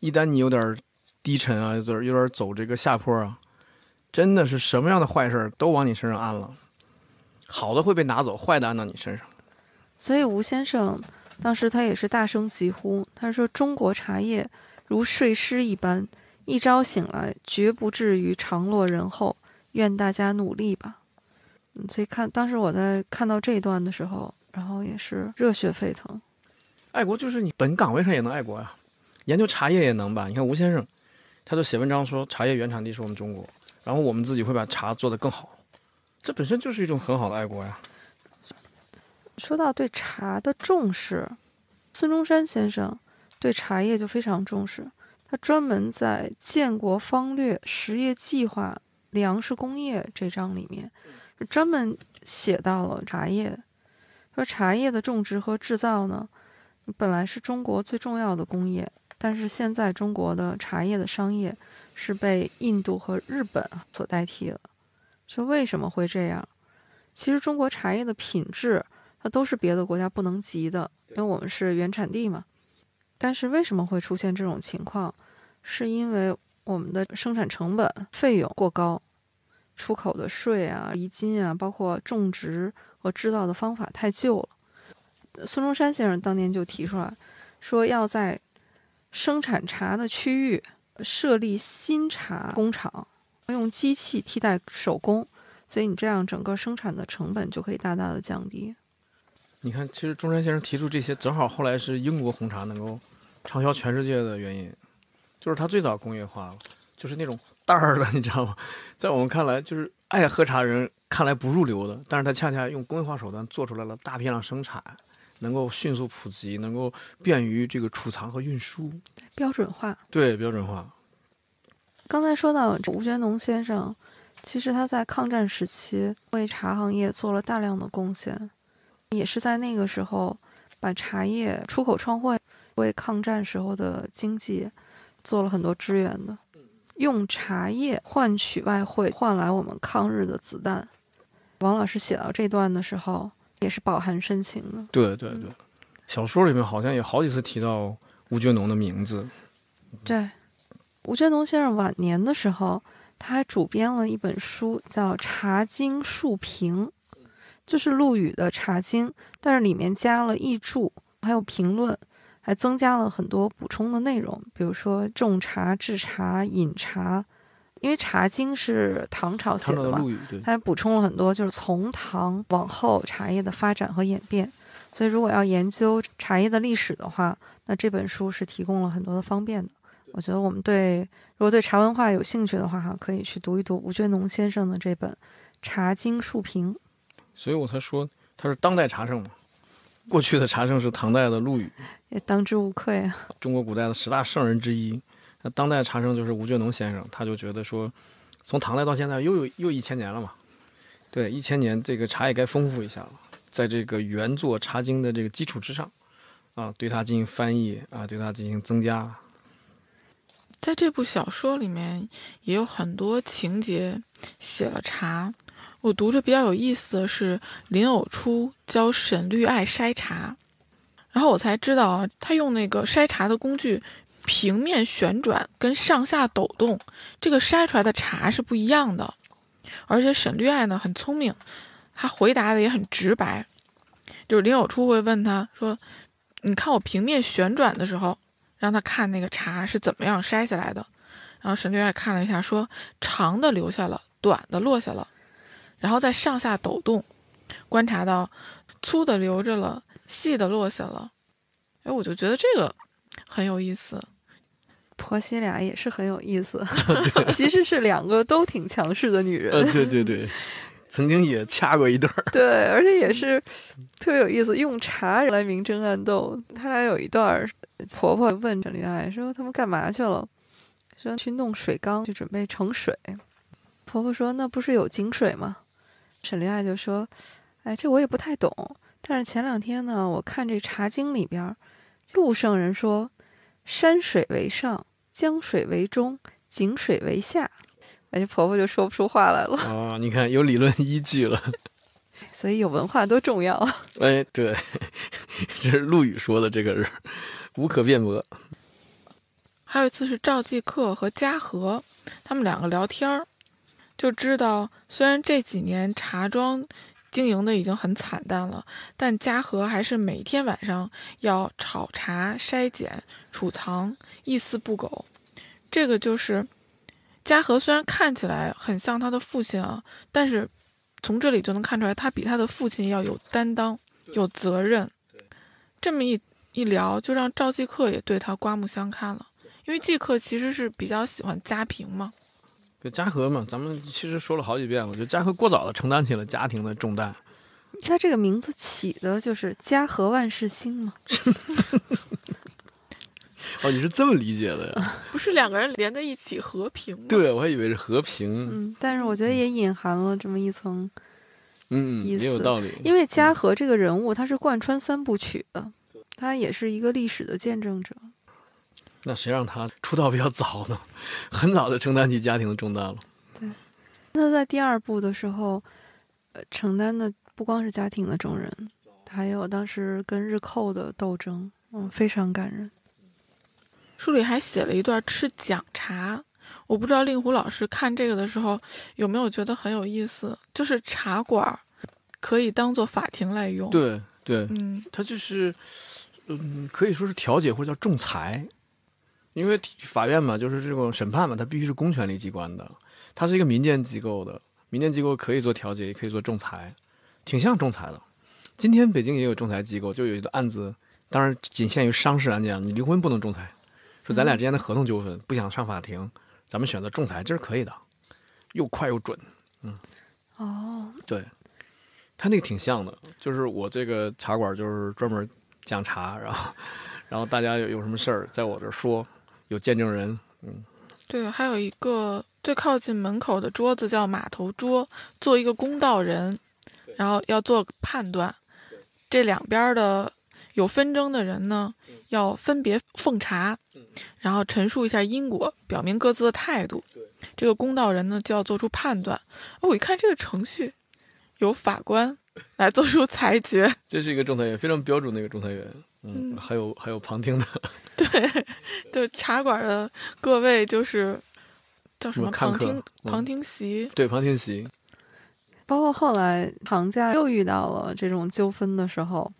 Speaker 1: 一旦你有点低沉啊，有点有点走这个下坡啊，真的是什么样的坏事都往你身上安了，好的会被拿走，坏的安到你身上。
Speaker 2: 所以吴先生。当时他也是大声疾呼，他说：“中国茶叶如睡狮一般，一朝醒来绝不至于长落人后。愿大家努力吧。”嗯，所以看当时我在看到这一段的时候，然后也是热血沸腾。
Speaker 1: 爱国就是你本岗位上也能爱国呀，研究茶叶也能吧？你看吴先生，他就写文章说茶叶原产地是我们中国，然后我们自己会把茶做得更好，这本身就是一种很好的爱国呀。
Speaker 2: 说到对茶的重视，孙中山先生对茶叶就非常重视。他专门在《建国方略实业计划粮食工业》这章里面，专门写到了茶叶。说茶叶的种植和制造呢，本来是中国最重要的工业，但是现在中国的茶叶的商业是被印度和日本所代替了。说为什么会这样？其实中国茶叶的品质。它都是别的国家不能及的，因为我们是原产地嘛。但是为什么会出现这种情况？是因为我们的生产成本费用过高，出口的税啊、厘金啊，包括种植和制造的方法太旧了。孙中山先生当年就提出来，说要在生产茶的区域设立新茶工厂，用机器替代手工，所以你这样整个生产的成本就可以大大的降低。
Speaker 1: 你看，其实中山先生提出这些，正好后来是英国红茶能够畅销全世界的原因，就是他最早工业化了，就是那种袋儿的，你知道吗？在我们看来，就是爱喝茶人看来不入流的，但是他恰恰用工业化手段做出来了大批量生产，能够迅速普及，能够便于这个储藏和运输，
Speaker 2: 标准化。
Speaker 1: 对标准化。
Speaker 2: 刚才说到吴觉农先生，其实他在抗战时期为茶行业做了大量的贡献，也是在那个时候把茶叶出口创汇，为抗战时候的经济做了很多支援的。用茶叶换取外汇，换来我们抗日的子弹。王老师写到这段的时候，也是饱含深情的。
Speaker 1: 对对对，小说里面好像有好几次提到吴觉农的名字。
Speaker 2: 对，吴觉农先生晚年的时候，他还主编了一本书，叫《茶经述评》，就是陆羽的《茶经》，但是里面加了译注，还有评论，还增加了很多补充的内容，比如说种茶、制茶、饮茶。因为《茶经》是唐朝写的嘛，它还补充了很多，就是从唐往后茶叶的发展和演变。所以，如果要研究茶叶的历史的话，那这本书是提供了很多的方便的。我觉得我们对如果对茶文化有兴趣的话，哈，可以去读一读吴觉农先生的这本《茶经述评》。
Speaker 1: 所以我才说他是当代茶圣嘛。过去的茶圣是唐代的陆羽，
Speaker 2: 也当之无愧啊。
Speaker 1: 中国古代的十大圣人之一。那当代茶圣就是吴觉农先生，他就觉得说，从唐代到现在又有又一千年了嘛，对，一千年这个茶也该丰富一下了，在这个原作《茶经》的这个基础之上，啊，对它进行翻译啊，对它进行增加。
Speaker 3: 在这部小说里面也有很多情节写了茶，我读着比较有意思的是林偶初教沈绿爱筛茶，然后我才知道啊，他用那个筛茶的工具。平面旋转跟上下抖动，这个筛出来的茶是不一样的。而且沈绿爱呢很聪明，他回答的也很直白。就是林偶初会问他说：“你看我平面旋转的时候，让他看那个茶是怎么样筛下来的。”然后沈绿爱看了一下，说：“长的留下了，短的落下了。”然后再上下抖动，观察到粗的留着了，细的落下了。哎，我就觉得这个很有意思。
Speaker 2: 婆媳俩也是很有意思 其实是两个都挺强势的女人。
Speaker 1: 对对对，曾经也掐过一段儿。
Speaker 2: 对，而且也是特别有意思，用茶来明争暗斗。他俩有一段，婆婆问陈丽爱说：“他们干嘛去了？”说：“去弄水缸，去准备盛水。”婆婆说：“那不是有井水吗？”沈丽爱就说：“哎，这我也不太懂。但是前两天呢，我看这《茶经》里边，陆圣人说，山水为上。”江水为中，井水为下，哎，这婆婆就说不出话来了。
Speaker 1: 哦，你看有理论依据了，
Speaker 2: 所以有文化多重要啊。
Speaker 1: 哎，对，这是陆羽说的，这个是无可辩驳。
Speaker 3: 还有一次是赵继克和嘉禾他们两个聊天儿，就知道虽然这几年茶庄经营的已经很惨淡了，但嘉禾还是每天晚上要炒茶、筛拣、储藏，一丝不苟。这个就是嘉禾，虽然看起来很像他的父亲啊，但是从这里就能看出来，他比他的父亲要有担当、有责任。这么一一聊，就让赵继克也对他刮目相看了，因为继克其实是比较喜欢家平嘛。
Speaker 1: 就嘉禾嘛，咱们其实说了好几遍了。我觉得嘉禾过早的承担起了家庭的重担。
Speaker 2: 他这个名字起的就是“家和万事兴”嘛。
Speaker 1: 哦，你是这么理解的呀？
Speaker 3: 不是两个人连在一起和平吗？
Speaker 1: 对，我还以为是和平。
Speaker 2: 嗯，但是我觉得也隐含了这么一层，
Speaker 1: 嗯，也有道理。
Speaker 2: 因为嘉禾这个人物，他是贯穿三部曲的，他也是一个历史的见证者。
Speaker 1: 那谁让他出道比较早呢？很早就承担起家庭的重担了。
Speaker 2: 对，那在第二部的时候，呃，承担的不光是家庭的重任，还有当时跟日寇的斗争，嗯，非常感人。
Speaker 3: 书里还写了一段吃讲茶，我不知道令狐老师看这个的时候有没有觉得很有意思，就是茶馆儿可以当做法庭来用。，
Speaker 1: 对对，
Speaker 3: 嗯
Speaker 1: 它就是，嗯，可以说是调解或者叫仲裁，因为法院嘛，就是这种审判嘛，它必须是公权力机关的，它是一个民间机构的，民间机构可以做调解，也可以做仲裁，挺像仲裁的。今天北京也有仲裁机构，就有一个案子，当然仅限于商事案件，你离婚不能仲裁，说咱俩之间的合同纠纷不想上法庭，咱们选择仲裁，这是可以的，又快又准。
Speaker 2: 嗯哦，
Speaker 1: 对，他那个挺像的，就是我这个茶馆就是专门讲茶，然后然后大家有有什么事儿在我这儿说，有见证人，嗯
Speaker 3: 对，还有一个最靠近门口的桌子叫码头桌，做一个公道人，然后要做判断。这两边儿的有纷争的人呢，要分别奉茶，然后陈述一下因果，表明各自的态度。这个公道人呢，就要做出判断。哦，我一看这个程序，由法官来做出裁决。
Speaker 1: 这是一个仲裁员，非常标准的一个仲裁员，嗯，
Speaker 3: 嗯
Speaker 1: 还有还有旁听的，
Speaker 3: 对，对，茶馆的各位就是叫什么旁听
Speaker 1: 嗯
Speaker 3: 旁听席。
Speaker 1: 对旁听席，
Speaker 2: 包括后来行家又遇到了这种纠纷的时候，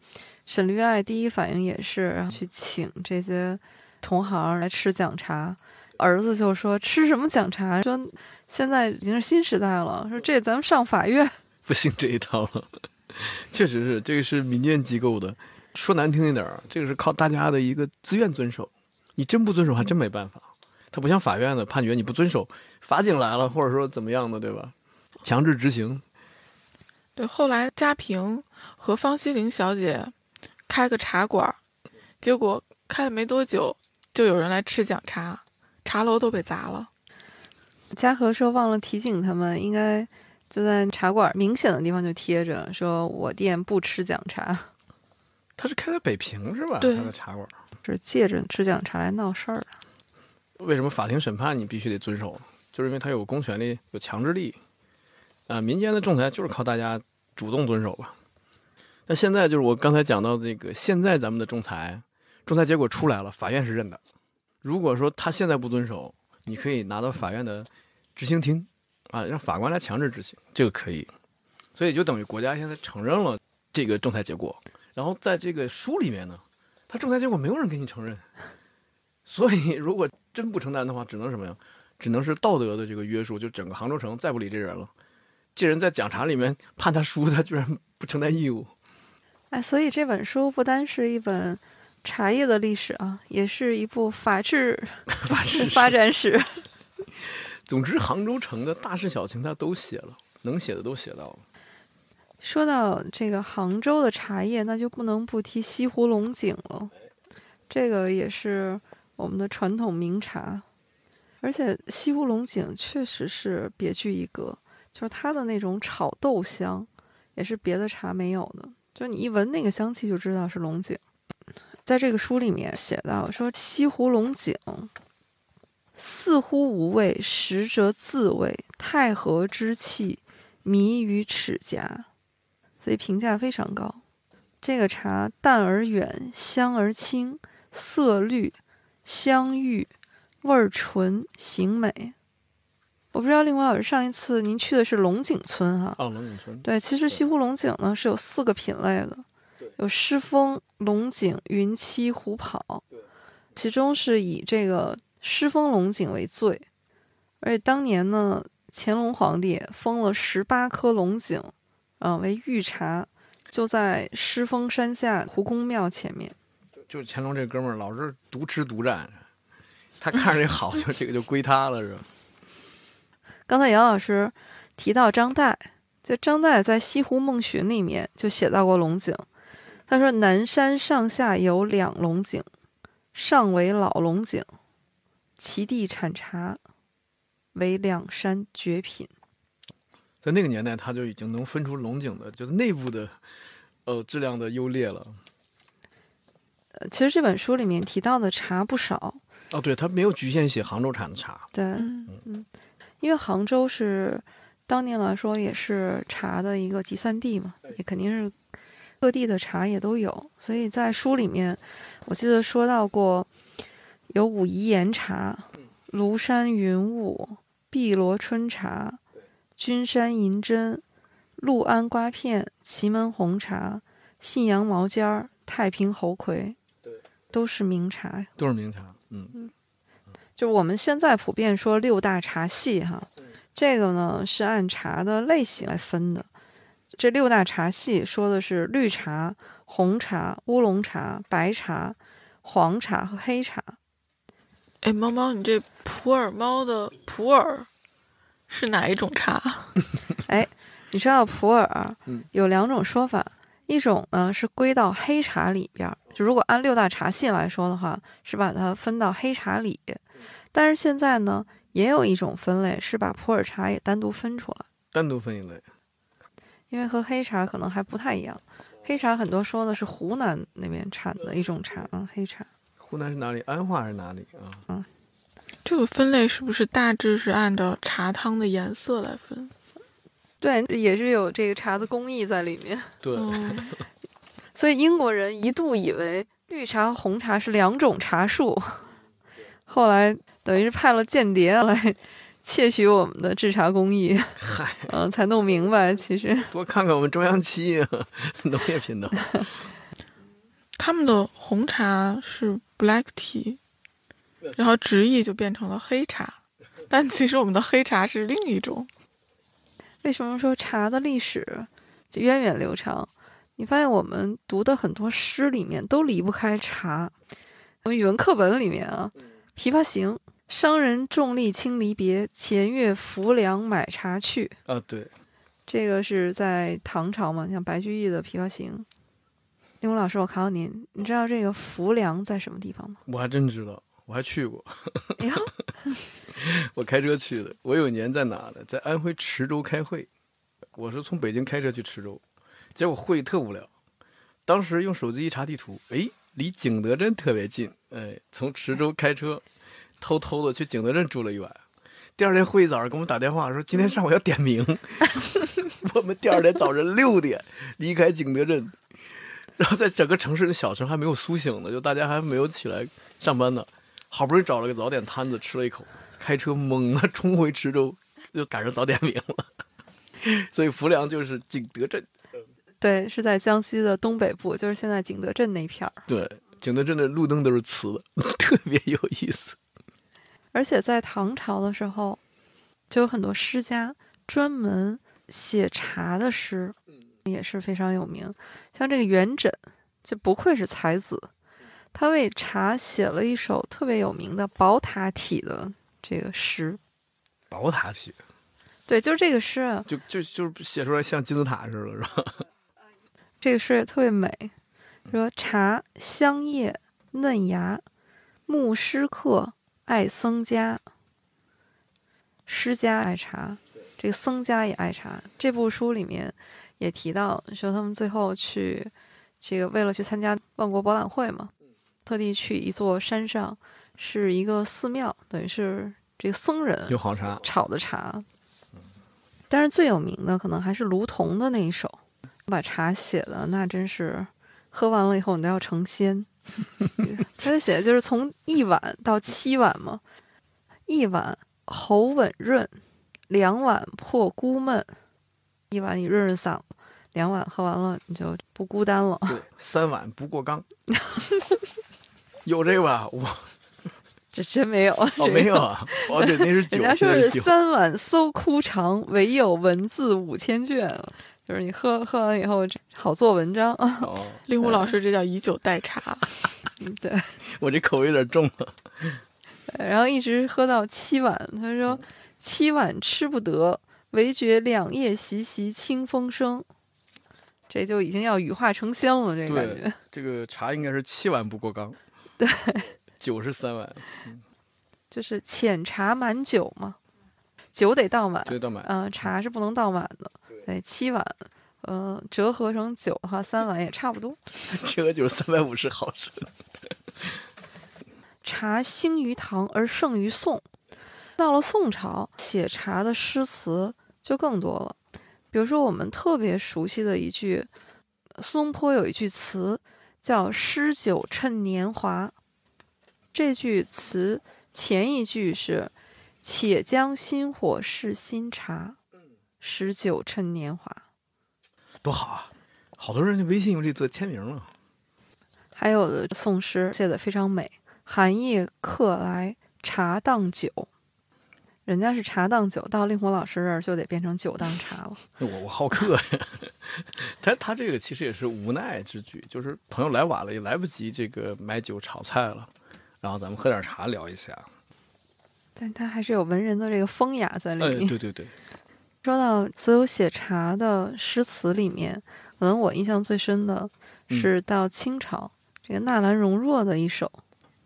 Speaker 2: 沈律爱第一反应也是去请这些同行来吃讲茶。儿子就说吃什么讲茶？说现在已经是新时代了，说这咱们上法院。
Speaker 1: 不信这一套了。确实是，这个是民间机构的，说难听一点儿，这个是靠大家的一个自愿遵守，你真不遵守还真没办法。它不像法院的判决，你不遵守，法警来了，或者说怎么样的，对吧？强制执行，
Speaker 3: 对，后来嘉平和方希玲小姐开个茶馆儿，结果开了没多久，就有人来吃讲茶，茶楼都被砸了。
Speaker 2: 嘉禾说忘了提醒他们，应该就在茶馆明显的地方就贴着，说我店不吃讲茶，
Speaker 1: 他是开在北平是吧？
Speaker 3: 对
Speaker 1: 开的茶馆。
Speaker 2: 是借着吃讲茶来闹事儿。
Speaker 1: 为什么法庭审判你必须得遵守？就是因为他有公权力、有强制力。啊，民间的仲裁就是靠大家主动遵守吧。那现在就是我刚才讲到这个，现在咱们的仲裁，仲裁结果出来了，法院是认的。如果说他现在不遵守，你可以拿到法院的执行厅，啊，让法官来强制执行，这个可以。所以就等于国家现在承认了这个仲裁结果。然后在这个书里面呢，他仲裁结果没有人给你承认，所以如果真不承担的话，只能什么呀？只能是道德的这个约束，就整个杭州城再不理这人了。这人在讲茶里面判他输，他居然不承担义务。
Speaker 2: 哎，所以这本书不单是一本茶叶的历史啊，也是一部法治
Speaker 1: 法治
Speaker 2: 发展史。
Speaker 1: 总之，杭州城的大事小情他都写了，能写的都写到了。
Speaker 2: 说到这个杭州的茶叶，那就不能不提西湖龙井了。这个也是我们的传统名茶，而且西湖龙井确实是别具一格，就是它的那种炒豆香，也是别的茶没有的。就你一闻那个香气就知道是龙井。在这个书里面写到说，西湖龙井似乎无味，实则自味，太和之气迷于齿颊。所以评价非常高。这个茶淡而远，香而清，色绿，香郁，味儿纯，形美。我不知道令狐老师上一次您去的是龙井村哈、
Speaker 1: 哦，龙井村，
Speaker 2: 对，其实西湖龙井呢是有四个品类的，有狮峰、龙井、云栖、虎跑，其中是以这个狮峰龙井为最，而且当年呢，乾隆皇帝封了十八颗龙井，啊、为御茶，就在狮峰山下胡公庙前面。
Speaker 1: 就是乾隆这哥们儿老是独吃独占，他看着这好，就 这个就归他了，是吧？
Speaker 2: 刚才杨老师提到张岱，就张岱在《西湖梦寻》里面就写到过龙井。他说：“南山上下有两龙井，上为老龙井，其地产茶，为两山绝品。
Speaker 1: 在那个年代，它就已经能分出龙井的，就是内部的，呃，质量的优劣了。”
Speaker 2: 呃，其实这本书里面提到的茶不少，
Speaker 1: 哦，对，他没有局限写杭州产的茶，
Speaker 2: 对，
Speaker 3: 嗯。
Speaker 2: 因为杭州是当年来说也是茶的一个集散地嘛，也肯定是各地的茶也都有，所以在书里面我记得说到过有武夷岩茶，庐山云雾、碧螺春茶、君山银针、六安瓜片、祁门红茶、信阳毛尖儿、太平猴魁，都是名茶呀。
Speaker 1: 都是名茶。嗯，
Speaker 2: 就是我们现在普遍说六大茶系哈，这个呢是按茶的类型来分的。这六大茶系说的是绿茶、红茶、乌龙茶、白茶、黄茶和黑茶。
Speaker 3: 哎，猫猫，你这普洱猫的普洱是哪一种茶？
Speaker 2: 哎你知道普洱
Speaker 1: 嗯
Speaker 2: 有两种说法，一种呢是归到黑茶里边儿，就如果按六大茶系来说的话，是把它分到黑茶里。但是现在呢，也有一种分类是把普洱茶也单独分出来，
Speaker 1: 单独分一类。
Speaker 2: 因为和黑茶可能还不太一样。黑茶很多说的是湖南那边产的一种茶啊，黑茶。
Speaker 1: 湖南是哪里？安化还是哪里啊？
Speaker 3: 这个分类是不是大致是按照茶汤的颜色来分？
Speaker 2: 对，也是有这个茶的工艺在里面。
Speaker 1: 对，
Speaker 3: 嗯，
Speaker 2: 所以英国人一度以为绿茶和红茶是两种茶树，后来等于是派了间谍来窃取我们的制茶工艺，
Speaker 1: 嗨，
Speaker 2: 嗯、才弄明白其实
Speaker 1: 多看看我们中央七啊农业频道。
Speaker 3: 他们的红茶是 black tea，然后直译就变成了黑茶，但其实我们的黑茶是另一种。
Speaker 2: 为什么说茶的历史就源远流长？你发现我们读的很多诗里面都离不开茶。我们语文课本里面啊，《琵琶行》：“商人重利轻离别，前月浮梁买茶去。”
Speaker 1: 啊，对，
Speaker 2: 这个是在唐朝嘛，像白居易的《琵琶行》。令狐老师，我考考您，你知道这个浮梁在什么地方吗？
Speaker 1: 我还真知道，我还去过，
Speaker 2: 哎，
Speaker 1: 我开车去的。我有一年在哪呢？在安徽池州开会，我是从北京开车去池州，结果会特无聊。当时用手机一查地图，哎，离景德镇特别近，哎，从池州开车，偷偷的去景德镇住了一晚。第二天会议早上给我们打电话说，今天上午要点名。我们第二天早晨六点离开景德镇，然后在整个城市的小城还没有苏醒呢，就大家还没有起来上班呢。好不容易找了个早点摊子吃了一口，开车猛地冲回池州，就赶上早点名了。所以浮梁就是景德镇。
Speaker 2: 对，是在江西的东北部，就是现在景德镇那片儿。
Speaker 1: 对，景德镇的路灯都是瓷的，特别有意思。
Speaker 2: 而且在唐朝的时候，就有很多诗家专门写茶的诗，也是非常有名。像这个元稹，就不愧是才子，他为茶写了一首特别有名的宝塔体的这个诗。
Speaker 1: 宝塔体，
Speaker 2: 对，就是这个诗啊，
Speaker 1: 就就就是写出来像金字塔似的，是吧？
Speaker 2: 这个诗也特别美，说茶香叶嫩芽，牧诗客爱僧家。诗家爱茶，这个僧家也爱茶。这部书里面也提到说，他们最后去这个为了去参加万国博览会嘛，特地去一座山上，是一个寺庙，等于是这个僧人
Speaker 1: 有好茶，
Speaker 2: 炒的茶。但是最有名的可能还是卢仝的那一首，把茶写的那真是喝完了以后你都要成仙。他就写的就是从一碗到七碗嘛，一碗喉吻润，两碗破孤闷，一碗你润润嗓子，两碗喝完了你就不孤单了。
Speaker 1: 对，三碗不过冈。有这个吧？我
Speaker 2: 这真没有，
Speaker 1: 哦没有啊，哦对，那是 酒，
Speaker 2: 人家说是。三碗搜枯肠，唯有文字五千卷，就是你喝喝完以后好做文章啊。
Speaker 1: 哦，
Speaker 3: 令狐老师这叫以酒代茶。
Speaker 2: 对，
Speaker 1: 我这口味有点重了。
Speaker 2: 然后一直喝到七碗，他说七碗吃不得，唯觉两夜习习清风生。这就已经要羽化成仙了，这个感觉。
Speaker 1: 这个茶应该是七碗不过冈，
Speaker 2: 对，
Speaker 1: 酒是三碗，
Speaker 2: 就是浅茶满酒嘛，酒得倒满，
Speaker 1: 这倒满。
Speaker 2: 嗯、茶是不能倒满的。对，七碗，嗯、折合成酒的话，三碗也差不多。
Speaker 1: 这个酒三百五十毫升。
Speaker 2: 茶兴于唐而盛于宋，到了宋朝，写茶的诗词就更多了。比如说，我们特别熟悉的一句，苏东坡有一句词叫“诗酒趁年华”。这句词前一句是“且将新火试新茶，诗酒趁年华
Speaker 1: 多好啊！好多人家微信用这做签名了。”。
Speaker 2: 还有的宋诗写的非常美，“寒夜客来茶当酒”，人家是茶当酒，到令狐老师这儿就得变成酒当茶了。
Speaker 1: 我我好客呀，他他这个其实也是无奈之举，就是朋友来晚了，也来不及这个买酒炒菜了，然后咱们喝点茶聊一下。
Speaker 2: 但他还是有文人的这个风雅在里
Speaker 1: 哎，
Speaker 2: 面。
Speaker 1: 对对对，
Speaker 2: 说到所有写茶的诗词里面，可能我印象最深的
Speaker 1: 嗯
Speaker 2: 是到清朝、这个纳兰容若的一首，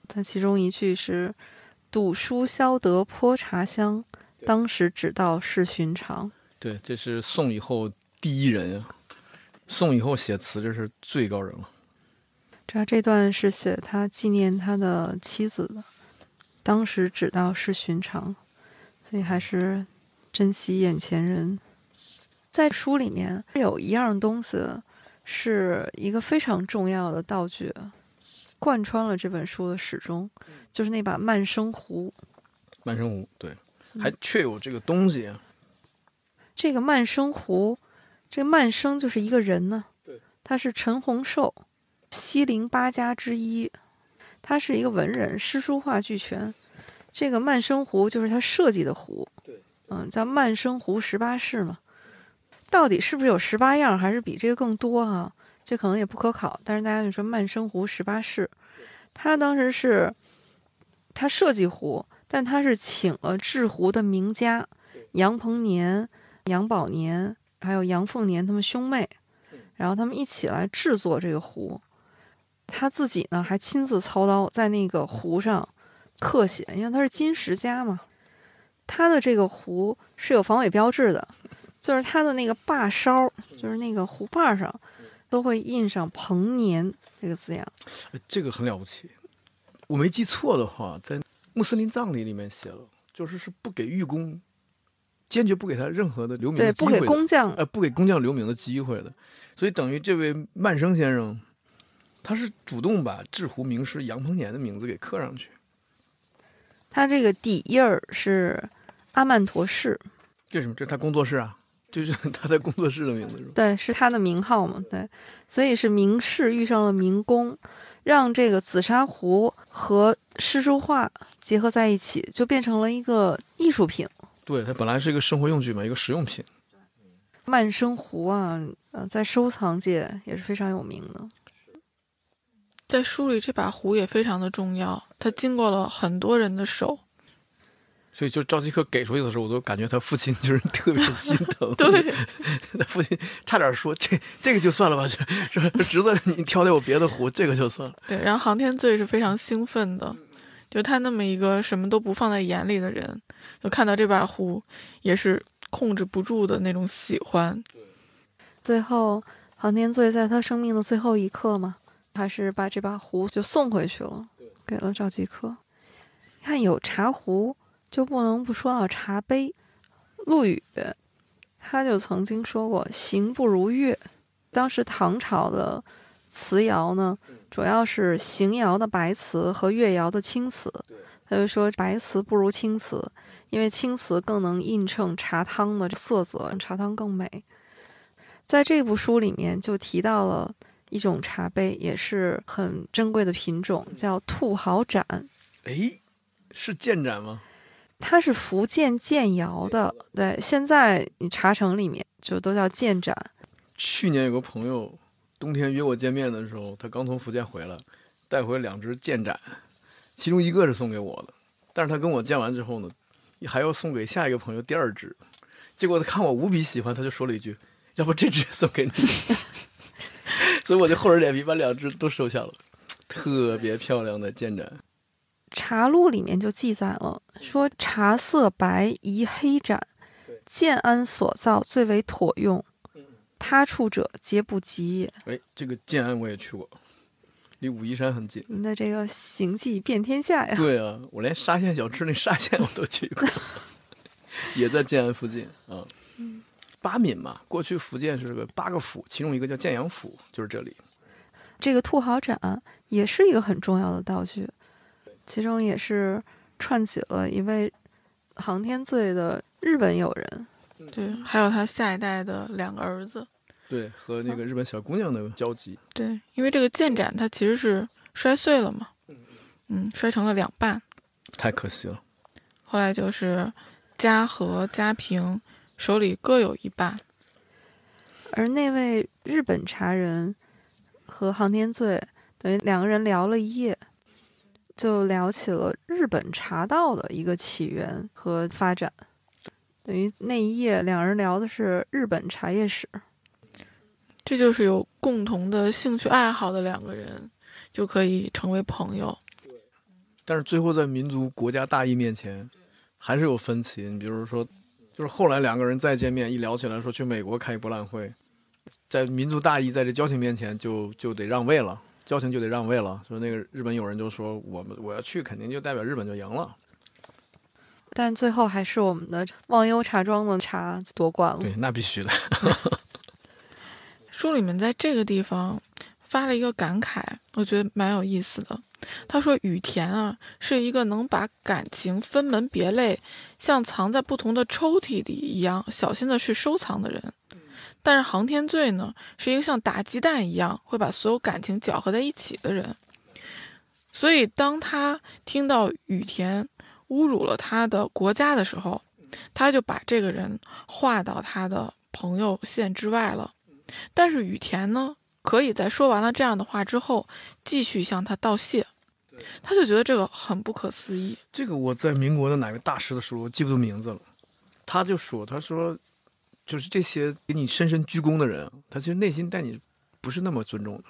Speaker 2: 它其中一句是“赌书消得泼茶香，当时只道是寻常
Speaker 1: 对，这是宋以后第一人啊！宋以后写词这是最高人了。”。
Speaker 2: 这这段是写他纪念他的妻子的，当时只道是寻常，所以还是珍惜眼前人。在书里面有一样东西是一个非常重要的道具，贯穿了这本书的始终，就是那把慢生壶。
Speaker 1: 慢生壶，对，
Speaker 2: 嗯
Speaker 1: 还确有这个东西啊。
Speaker 2: 这个慢生壶，这个慢生就是一个人呢
Speaker 1: 对，
Speaker 2: 他是陈洪寿，西陵八家之一，他是一个文人，诗书画俱全。这个慢生壶就是他设计的壶，
Speaker 1: 对，
Speaker 2: 嗯，叫慢生壶十八式嘛。到底是不是有十八样，还是比这个更多啊？这可能也不可考。但是大家就说慢生壶十八式，他当时是他设计壶，但他是请了制壶的名家杨鹏年。杨宝年还有杨凤年他们兄妹，然后他们一起来制作这个壶。他自己呢还亲自操刀在那个壶上刻写，因为他是金石家嘛。他的这个壶是有防伪标志的，就是他的那个把梢，就是那个壶把上，都会印上“彭年”这个字样。
Speaker 1: 哎这个很了不起。我没记错的话，在穆斯林葬礼里面写了，就是是不给玉工，坚决不给他任何的留名
Speaker 2: 对，不给
Speaker 1: 的机会的，
Speaker 2: 工匠
Speaker 1: 呃，不给工匠留名的机会的。所以等于这位曼生先生，他是主动把制壶名师杨鹏年的名字给刻上去。
Speaker 2: 他这个底印儿是阿曼陀氏，
Speaker 1: 为什么？这是他工作室啊，这是 他在工作室的名字是吧？
Speaker 2: 对，是他的名号嘛？对，所以是名士遇上了民工，让这个紫砂壶和诗书画结合在一起，就变成了一个艺术品。
Speaker 1: 对，它本来是一个生活用具嘛，一个实用品。
Speaker 2: 曼生壶啊，呃，在收藏界也是非常有名的。
Speaker 3: 在书里，这把壶也非常的重要，它经过了很多人的手。
Speaker 1: 所以就赵继科给出去的时候，我都感觉他父亲就是特别心疼。
Speaker 3: 对，
Speaker 1: 他父亲差点说这这个就算了吧，这说侄子你挑挑有别的壶，这个就算了。
Speaker 3: 对，然后航天醉是非常兴奋的，就他那么一个什么都不放在眼里的人，就看到这把壶也是控制不住的那种喜欢。
Speaker 2: 最后，航天醉在他生命的最后一刻嘛，还是把这把壶就送回去了，给了赵继科。看有茶壶，就不能不说到茶杯。陆羽他就曾经说过“行不如乐”。当时唐朝的词谣呢，主要是邢窑的白瓷和越窑的青瓷。他就说白瓷不如青瓷，因为青瓷更能映衬茶汤的色泽，茶汤更美。在这部书里面就提到了一种茶杯，也是很珍贵的品种，叫兔毫盏。
Speaker 1: 哎，是建盏吗？
Speaker 2: 它是福建建窑的，对，现在你茶城里面就都叫建盏。
Speaker 1: 去年有个朋友冬天约我见面的时候，他刚从福建回来，带回两只建盏，其中一个是送给我的，但是他跟我见完之后呢，还要送给下一个朋友第二只，结果他看我无比喜欢，他就说了一句：“要不这只送给你。”所以我就厚着脸皮把两只都收下了，特别漂亮的建盏。
Speaker 2: 茶录里面就记载了，说茶色白宜黑盏，建安所造最为妥用，他处者皆不及也。
Speaker 1: 哎，这个建安我也去过，离武夷山很近。
Speaker 2: 您的这个行迹遍天下呀！
Speaker 1: 对啊，我连沙县小吃那沙县我都去过，也在建安附近啊。八闽嘛，过去福建是个八个府，其中一个叫建阳府，就是这里。
Speaker 2: 这个兔毫盏也是一个很重要的道具，其中也是串起了一位航天罪的日本友人。
Speaker 3: 对，还有他下一代的两个儿子。
Speaker 1: 对，和那个日本小姑娘的交集。
Speaker 3: 对，因为这个舰斩它其实是摔碎了嘛，嗯，摔成了两半。
Speaker 1: 太可惜了。
Speaker 3: 后来就是嘉禾、嘉平手里各有一半。
Speaker 2: 而那位日本茶人和航天罪等于两个人聊了一夜，就聊起了日本茶道的一个起源和发展。等于那一夜，两人聊的是日本茶叶史。
Speaker 3: 这就是有共同的兴趣爱好的两个人，就可以成为朋友。
Speaker 1: 但是最后在民族国家大义面前，还是有分歧。你比如说，就是后来两个人再见面，一聊起来说去美国开博览会，在民族大义在这交情面前就就得让位了，交情就得让位了。说那个日本友人就说我们我要去，肯定就代表日本就赢了。
Speaker 2: 但最后还是我们的忘忧茶庄的茶夺冠了。
Speaker 1: 对，那必须的。
Speaker 3: 书里面在这个地方发了一个感慨，我觉得蛮有意思的。他说：“雨田啊，是一个能把感情分门别类，像藏在不同的抽屉里一样小心的去收藏的人。但是航天罪呢，是一个像打鸡蛋一样会把所有感情搅和在一起的人。所以，当他听到羽田。”侮辱了他的国家的时候，他就把这个人划到他的朋友线之外了。但是羽田呢，可以在说完了这样的话之后，继续向他道谢。他就觉得这个很不可思议。
Speaker 1: 这个我在民国的哪个大师的时候，我记不住名字了。他就说：“他说，就是这些给你深深鞠躬的人，他其实内心待你不是那么尊重的，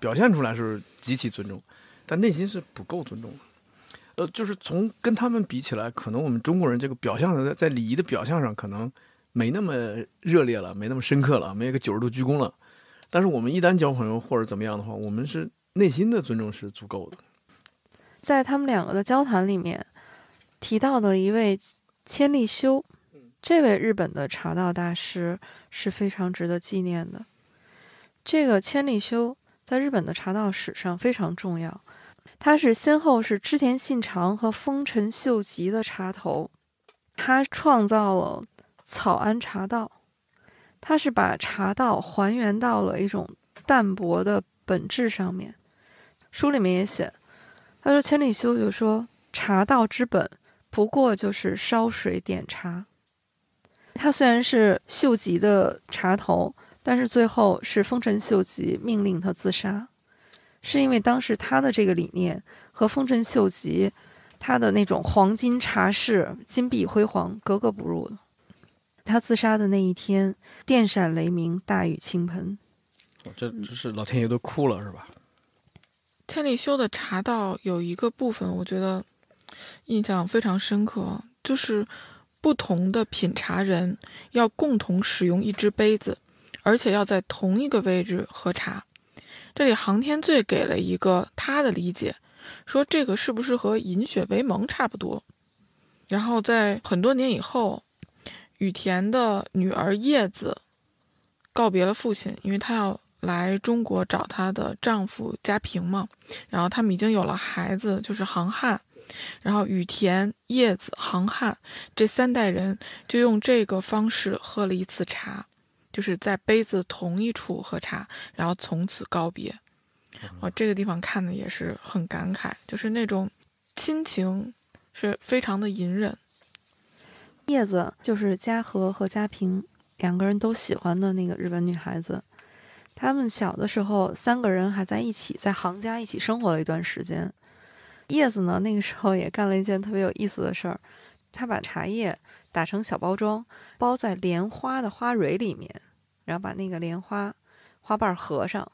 Speaker 1: 表现出来是极其尊重，但内心是不够尊重的。”呃，就是从跟他们比起来，可能我们中国人这个表象上，在礼仪的表象上，可能没那么热烈了，没那么深刻了，没个九十度鞠躬了。但是我们一旦交朋友或者怎么样的话，我们是内心的尊重是足够的。
Speaker 2: 在他们两个的交谈里面，提到的一位千利休，这位日本的茶道大师是非常值得纪念的。这个千利休在日本的茶道史上非常重要。他是先后是织田信长和丰臣秀吉的茶头，他创造了草庵茶道，他是把茶道还原到了一种淡泊的本质上面。书里面也写，他说千里修就说茶道之本不过就是烧水点茶。他虽然是秀吉的茶头，但是最后是丰臣秀吉命令他自杀。是因为当时他的这个理念和丰臣秀吉他的那种黄金茶室、金碧辉煌格格不入的。他自杀的那一天，电闪雷鸣，大雨倾盆。
Speaker 1: 这这是老天爷都哭了，是吧？
Speaker 3: 千里修的茶道有一个部分，我觉得印象非常深刻，就是不同的品茶人要共同使用一只杯子，而且要在同一个位置喝茶。这里航天醉给了一个他的理解，说这个是不是和饮血为盟差不多？然后在很多年以后，羽田的女儿叶子告别了父亲，因为她要来中国找她的丈夫家平嘛。然后他们已经有了孩子，就是航汉。然后雨田、叶子、航汉这三代人就用这个方式喝了一次茶。就是在杯子同一处喝茶，然后从此告别。我这个地方看的也是很感慨，就是那种亲情是非常的隐忍。
Speaker 2: 叶子就是嘉禾和嘉平两个人都喜欢的那个日本女孩子。他们小的时候三个人还在一起，在杭家一起生活了一段时间。叶子呢，那个时候也干了一件特别有意思的事儿，他把茶叶打成小包装，包在莲花的花蕊里面。然后把那个莲花花瓣合上，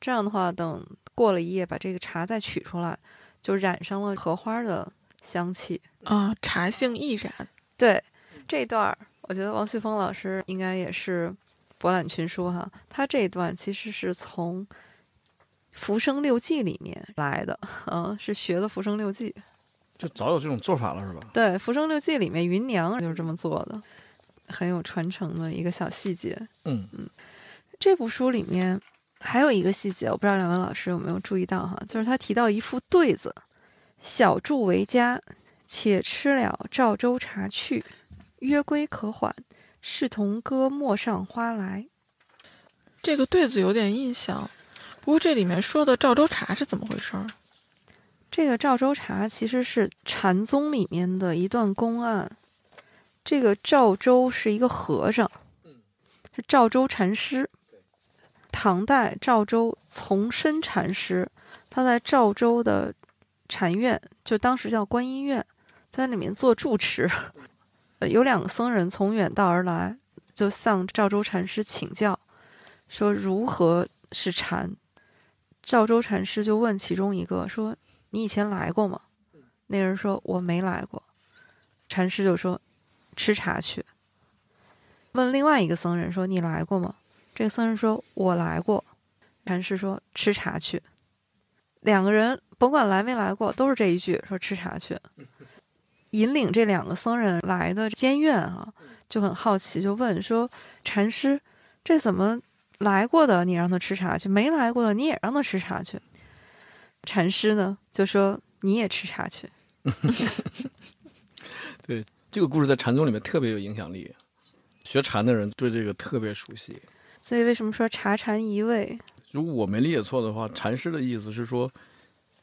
Speaker 2: 这样的话，等过了一夜，把这个茶再取出来，就染上了荷花的香气
Speaker 3: 啊，茶性易染。
Speaker 2: 对，这段儿我觉得王旭峰老师应该也是博览群书哈，他这段其实是从《浮生六记》里面来的，嗯，是学的《浮生六记》，
Speaker 1: 就早有这种做法了是吧？
Speaker 2: 对，《浮生六记》里面芸娘就是这么做的。很有传承的一个小细节。
Speaker 1: 嗯
Speaker 2: 嗯，这部书里面还有一个细节，我不知道两位老师有没有注意到哈，就是他提到一副对子：“小住为家，且吃了赵州茶去，约归可缓。视同歌陌上花来。
Speaker 3: 这个对子有点印象，不过这里面说的赵州茶是怎么回事儿？
Speaker 2: 这个赵州茶其实是禅宗里面的一段公案。这个赵州是一个和尚，是赵州禅师。唐代赵州从深禅师，他在赵州的禅院，就当时叫观音院，在里面做住持。呃，有两个僧人从远道而来，就向赵州禅师请教，说如何是禅。赵州禅师就问其中一个说：“你以前来过吗？”那人说：“我没来过。”禅师就说：“吃茶去。”问另外一个僧人说：“你来过吗？”这个僧人说：“我来过。”禅师说：“吃茶去。”两个人甭管来没来过，都是这一句说：“吃茶去。”引领这两个僧人来的监院啊，就很好奇，就问说：“禅师，这怎么来过的你让他吃茶去，没来过的你也让他吃茶去？”禅师呢就说：“你也吃茶去。”
Speaker 1: 对，这个故事在禅宗里面特别有影响力，学禅的人对这个特别熟悉。
Speaker 2: 所以为什么说茶禅一味？
Speaker 1: 如果我没理解错的话，禅师的意思是说，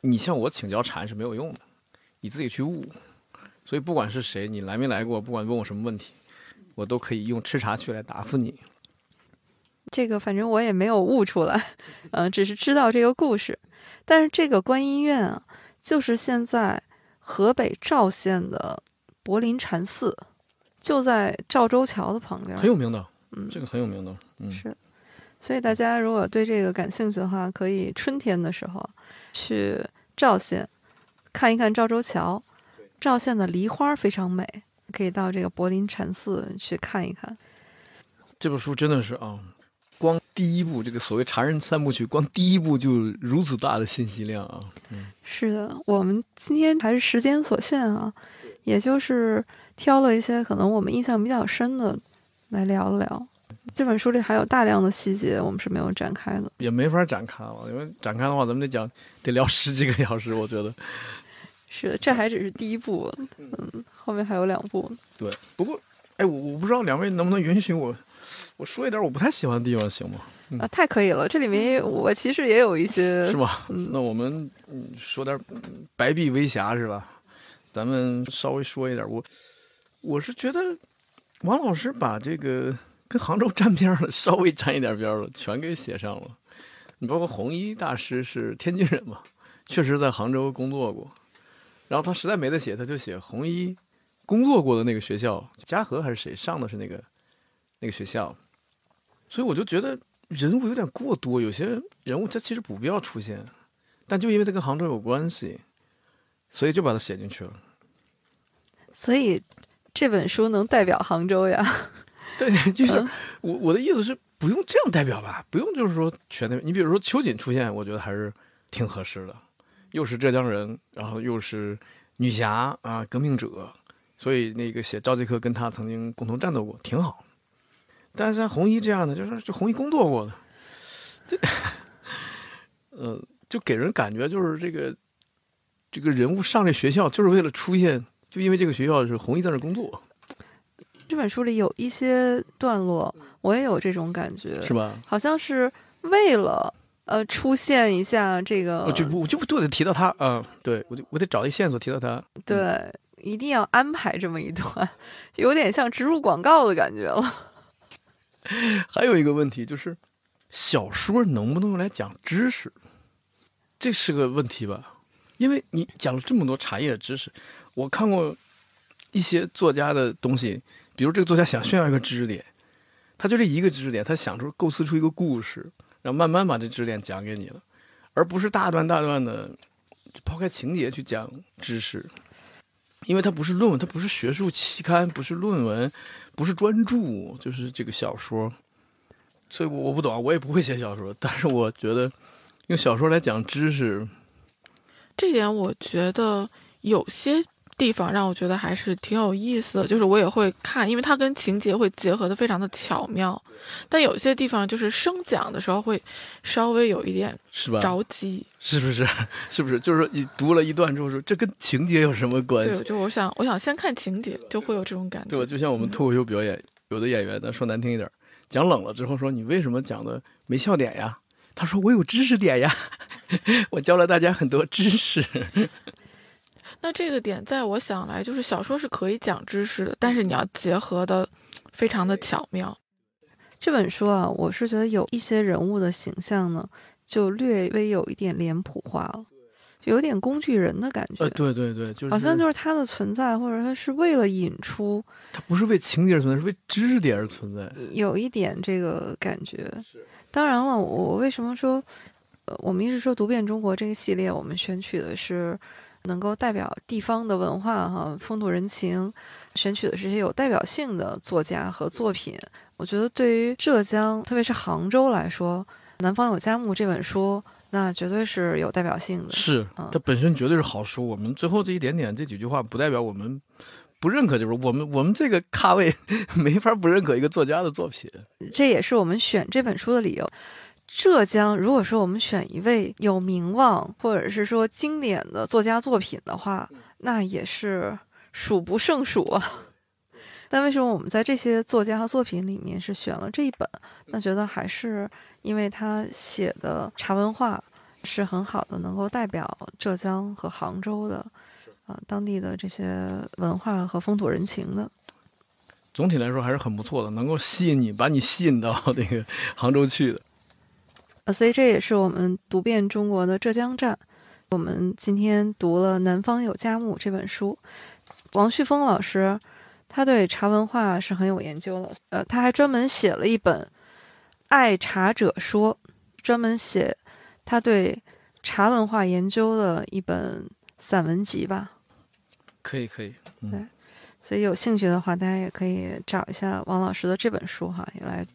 Speaker 1: 你向我请教禅是没有用的，你自己去悟。所以不管是谁，你来没来过，不管问我什么问题，我都可以用吃茶去来答复你。
Speaker 2: 这个反正我也没有悟出来，嗯，只是知道这个故事。但是这个观音院啊，就是现在河北赵县的柏林禅寺，就在赵州桥的旁边，
Speaker 1: 很有名的。
Speaker 2: 嗯，
Speaker 1: 这个很有名的。嗯，
Speaker 2: 是。所以大家如果对这个感兴趣的话，可以春天的时候去赵县看一看赵州桥。赵县的梨花非常美，可以到这个柏林禅寺去看一看。
Speaker 1: 这本书真的是啊，光第一部这个所谓茶人三部曲，光第一部就如此大的信息量啊。嗯，
Speaker 2: 是的，我们今天还是时间所限啊，也就是挑了一些可能我们印象比较深的来聊了聊。这本书里还有大量的细节，我们是没有展开的，
Speaker 1: 也没法展开了，因为展开的话，咱们得讲得聊十几个小时，我觉得。
Speaker 2: 是的，这还只是第一部，嗯，后面还有两部。
Speaker 1: 对，不过，哎，我我不知道两位能不能允许我，我说一点我不太喜欢的地方，行吗？
Speaker 2: 啊，太可以了，这里面我其实也有一些，
Speaker 1: 是吧？那我们说点白璧微瑕是吧？咱们稍微说一点，我我是觉得王老师把这个跟杭州沾边了稍微沾一点边了全给写上了。你包括红衣大师是天津人嘛，确实在杭州工作过。然后他实在没得写，他就写红衣工作过的那个学校，嘉禾还是谁上的是那个那个学校，所以我就觉得人物有点过多，有些人物他其实不必要出现，但就因为他跟杭州有关系，所以就把它写进去了。
Speaker 2: 所以这本书能代表杭州呀？
Speaker 1: 对，就是我我的意思是不用这样代表吧，不用就是说全代表。你比如说秋瑾出现，我觉得还是挺合适的。又是浙江人，然后又是女侠啊，革命者，所以那个写赵继科跟他曾经共同战斗过，挺好。但是像红衣这样的，就是就红衣工作过的，这，呃，就给人感觉就是这个这个人物上这学校就是为了出现，就因为这个学校是红衣在那工作。
Speaker 2: 这本书里有一些段落，我也有这种感觉，
Speaker 1: 是吧？
Speaker 2: 好像是为了。呃，出现一下这个，
Speaker 1: 我就不我就不得提到他，嗯，对我就我得找一线索提到他，
Speaker 2: 对，一定要安排这么一段，有点像植入广告的感觉了。
Speaker 1: 还有一个问题就是，小说能不能用来讲知识？这是个问题吧？因为你讲了这么多茶叶的知识，我看过一些作家的东西，比如这个作家想炫耀一个知识点，他就这一个知识点，他想出构思出一个故事。然后慢慢把这知识点讲给你了，而不是大段大段的抛开情节去讲知识，因为它不是论文，它不是学术期刊，不是论文，不是专注，就是这个小说。所以我我不懂，我也不会写小说，但是我觉得用小说来讲知识，
Speaker 3: 这点我觉得有些地方让我觉得还是挺有意思的，就是我也会看，因为它跟情节会结合的非常的巧妙。但有些地方就是生讲的时候会稍微有一点
Speaker 1: 是吧？
Speaker 3: 着急，
Speaker 1: 是不是？是不是？就是说你读了一段之后说这跟情节有什么关
Speaker 3: 对，
Speaker 1: 系？
Speaker 3: 就我想我想先看情节，就会有这种感觉。
Speaker 1: 对吧？就像我们脱口秀表演，有的演员咱说难听一点，讲冷了之后说你为什么讲的没笑点呀？他说我有知识点呀，我教了大家很多知识。
Speaker 3: 那这个点在我想来，就是小说是可以讲知识的，但是你要结合的非常的巧妙。
Speaker 2: 这本书啊，我是觉得有一些人物的形象呢，就略微有一点脸谱化了，就有点工具人的感觉。
Speaker 1: 呃，对对对，就是
Speaker 2: 好像就是它的存在，或者它是为了引出，
Speaker 1: 它不是为情节而存在，是为知识点而存在。
Speaker 2: 有一点这个感觉。当然了，我为什么说，呃，我们一直说读遍中国这个系列，我们选取的是能够代表地方的文化哈、风土人情，选取的这些有代表性的作家和作品。我觉得对于浙江，特别是杭州来说，《南方有佳木》这本书，那绝对是有代表性的。
Speaker 1: 是，
Speaker 2: 嗯
Speaker 1: 它本身绝对是好书。我们最后这一点点这几句话，不代表我们不认可，就是我们我们这个咖位 没法不认可一个作家的作品。
Speaker 2: 这也是我们选这本书的理由。浙江，如果说我们选一位有名望或者是说经典的作家作品的话，那也是数不胜数啊。但为什么我们在这些作家和作品里面是选了这一本？那觉得还是因为他写的茶文化是很好的，能够代表浙江和杭州的啊、当地的这些文化和风土人情的。
Speaker 1: 总体来说还是很不错的，能够吸引你，把你吸引到那个杭州去的。
Speaker 2: 呃，所以这也是我们读遍中国的浙江站。我们今天读了《南方有佳木》这本书，王旭峰老师他对茶文化是很有研究的。呃，他还专门写了一本《爱茶者说》，专门写他对茶文化研究的一本散文集吧。
Speaker 1: 可以可以，嗯
Speaker 2: 对，所以有兴趣的话，大家也可以找一下王老师的这本书哈，也来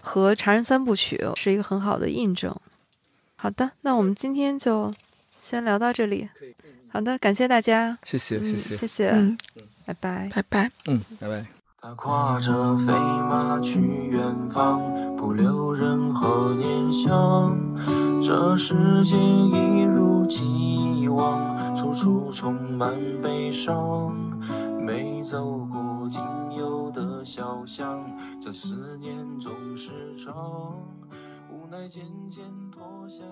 Speaker 2: 和《茶人三部曲》是一个很好的印证。好的，那我们今天就先聊到这里。好的，感谢大家，
Speaker 1: 谢谢谢
Speaker 2: 嗯
Speaker 1: 谢，
Speaker 2: 谢谢，
Speaker 3: 嗯，
Speaker 2: 拜拜。
Speaker 3: 拜拜。
Speaker 1: 嗯，拜拜。
Speaker 5: 他跨着飞马去远方，不留任何念想。这世界一如既往，处处充满悲伤。没走过仅有的小巷，这思念总时长，无奈渐渐脱下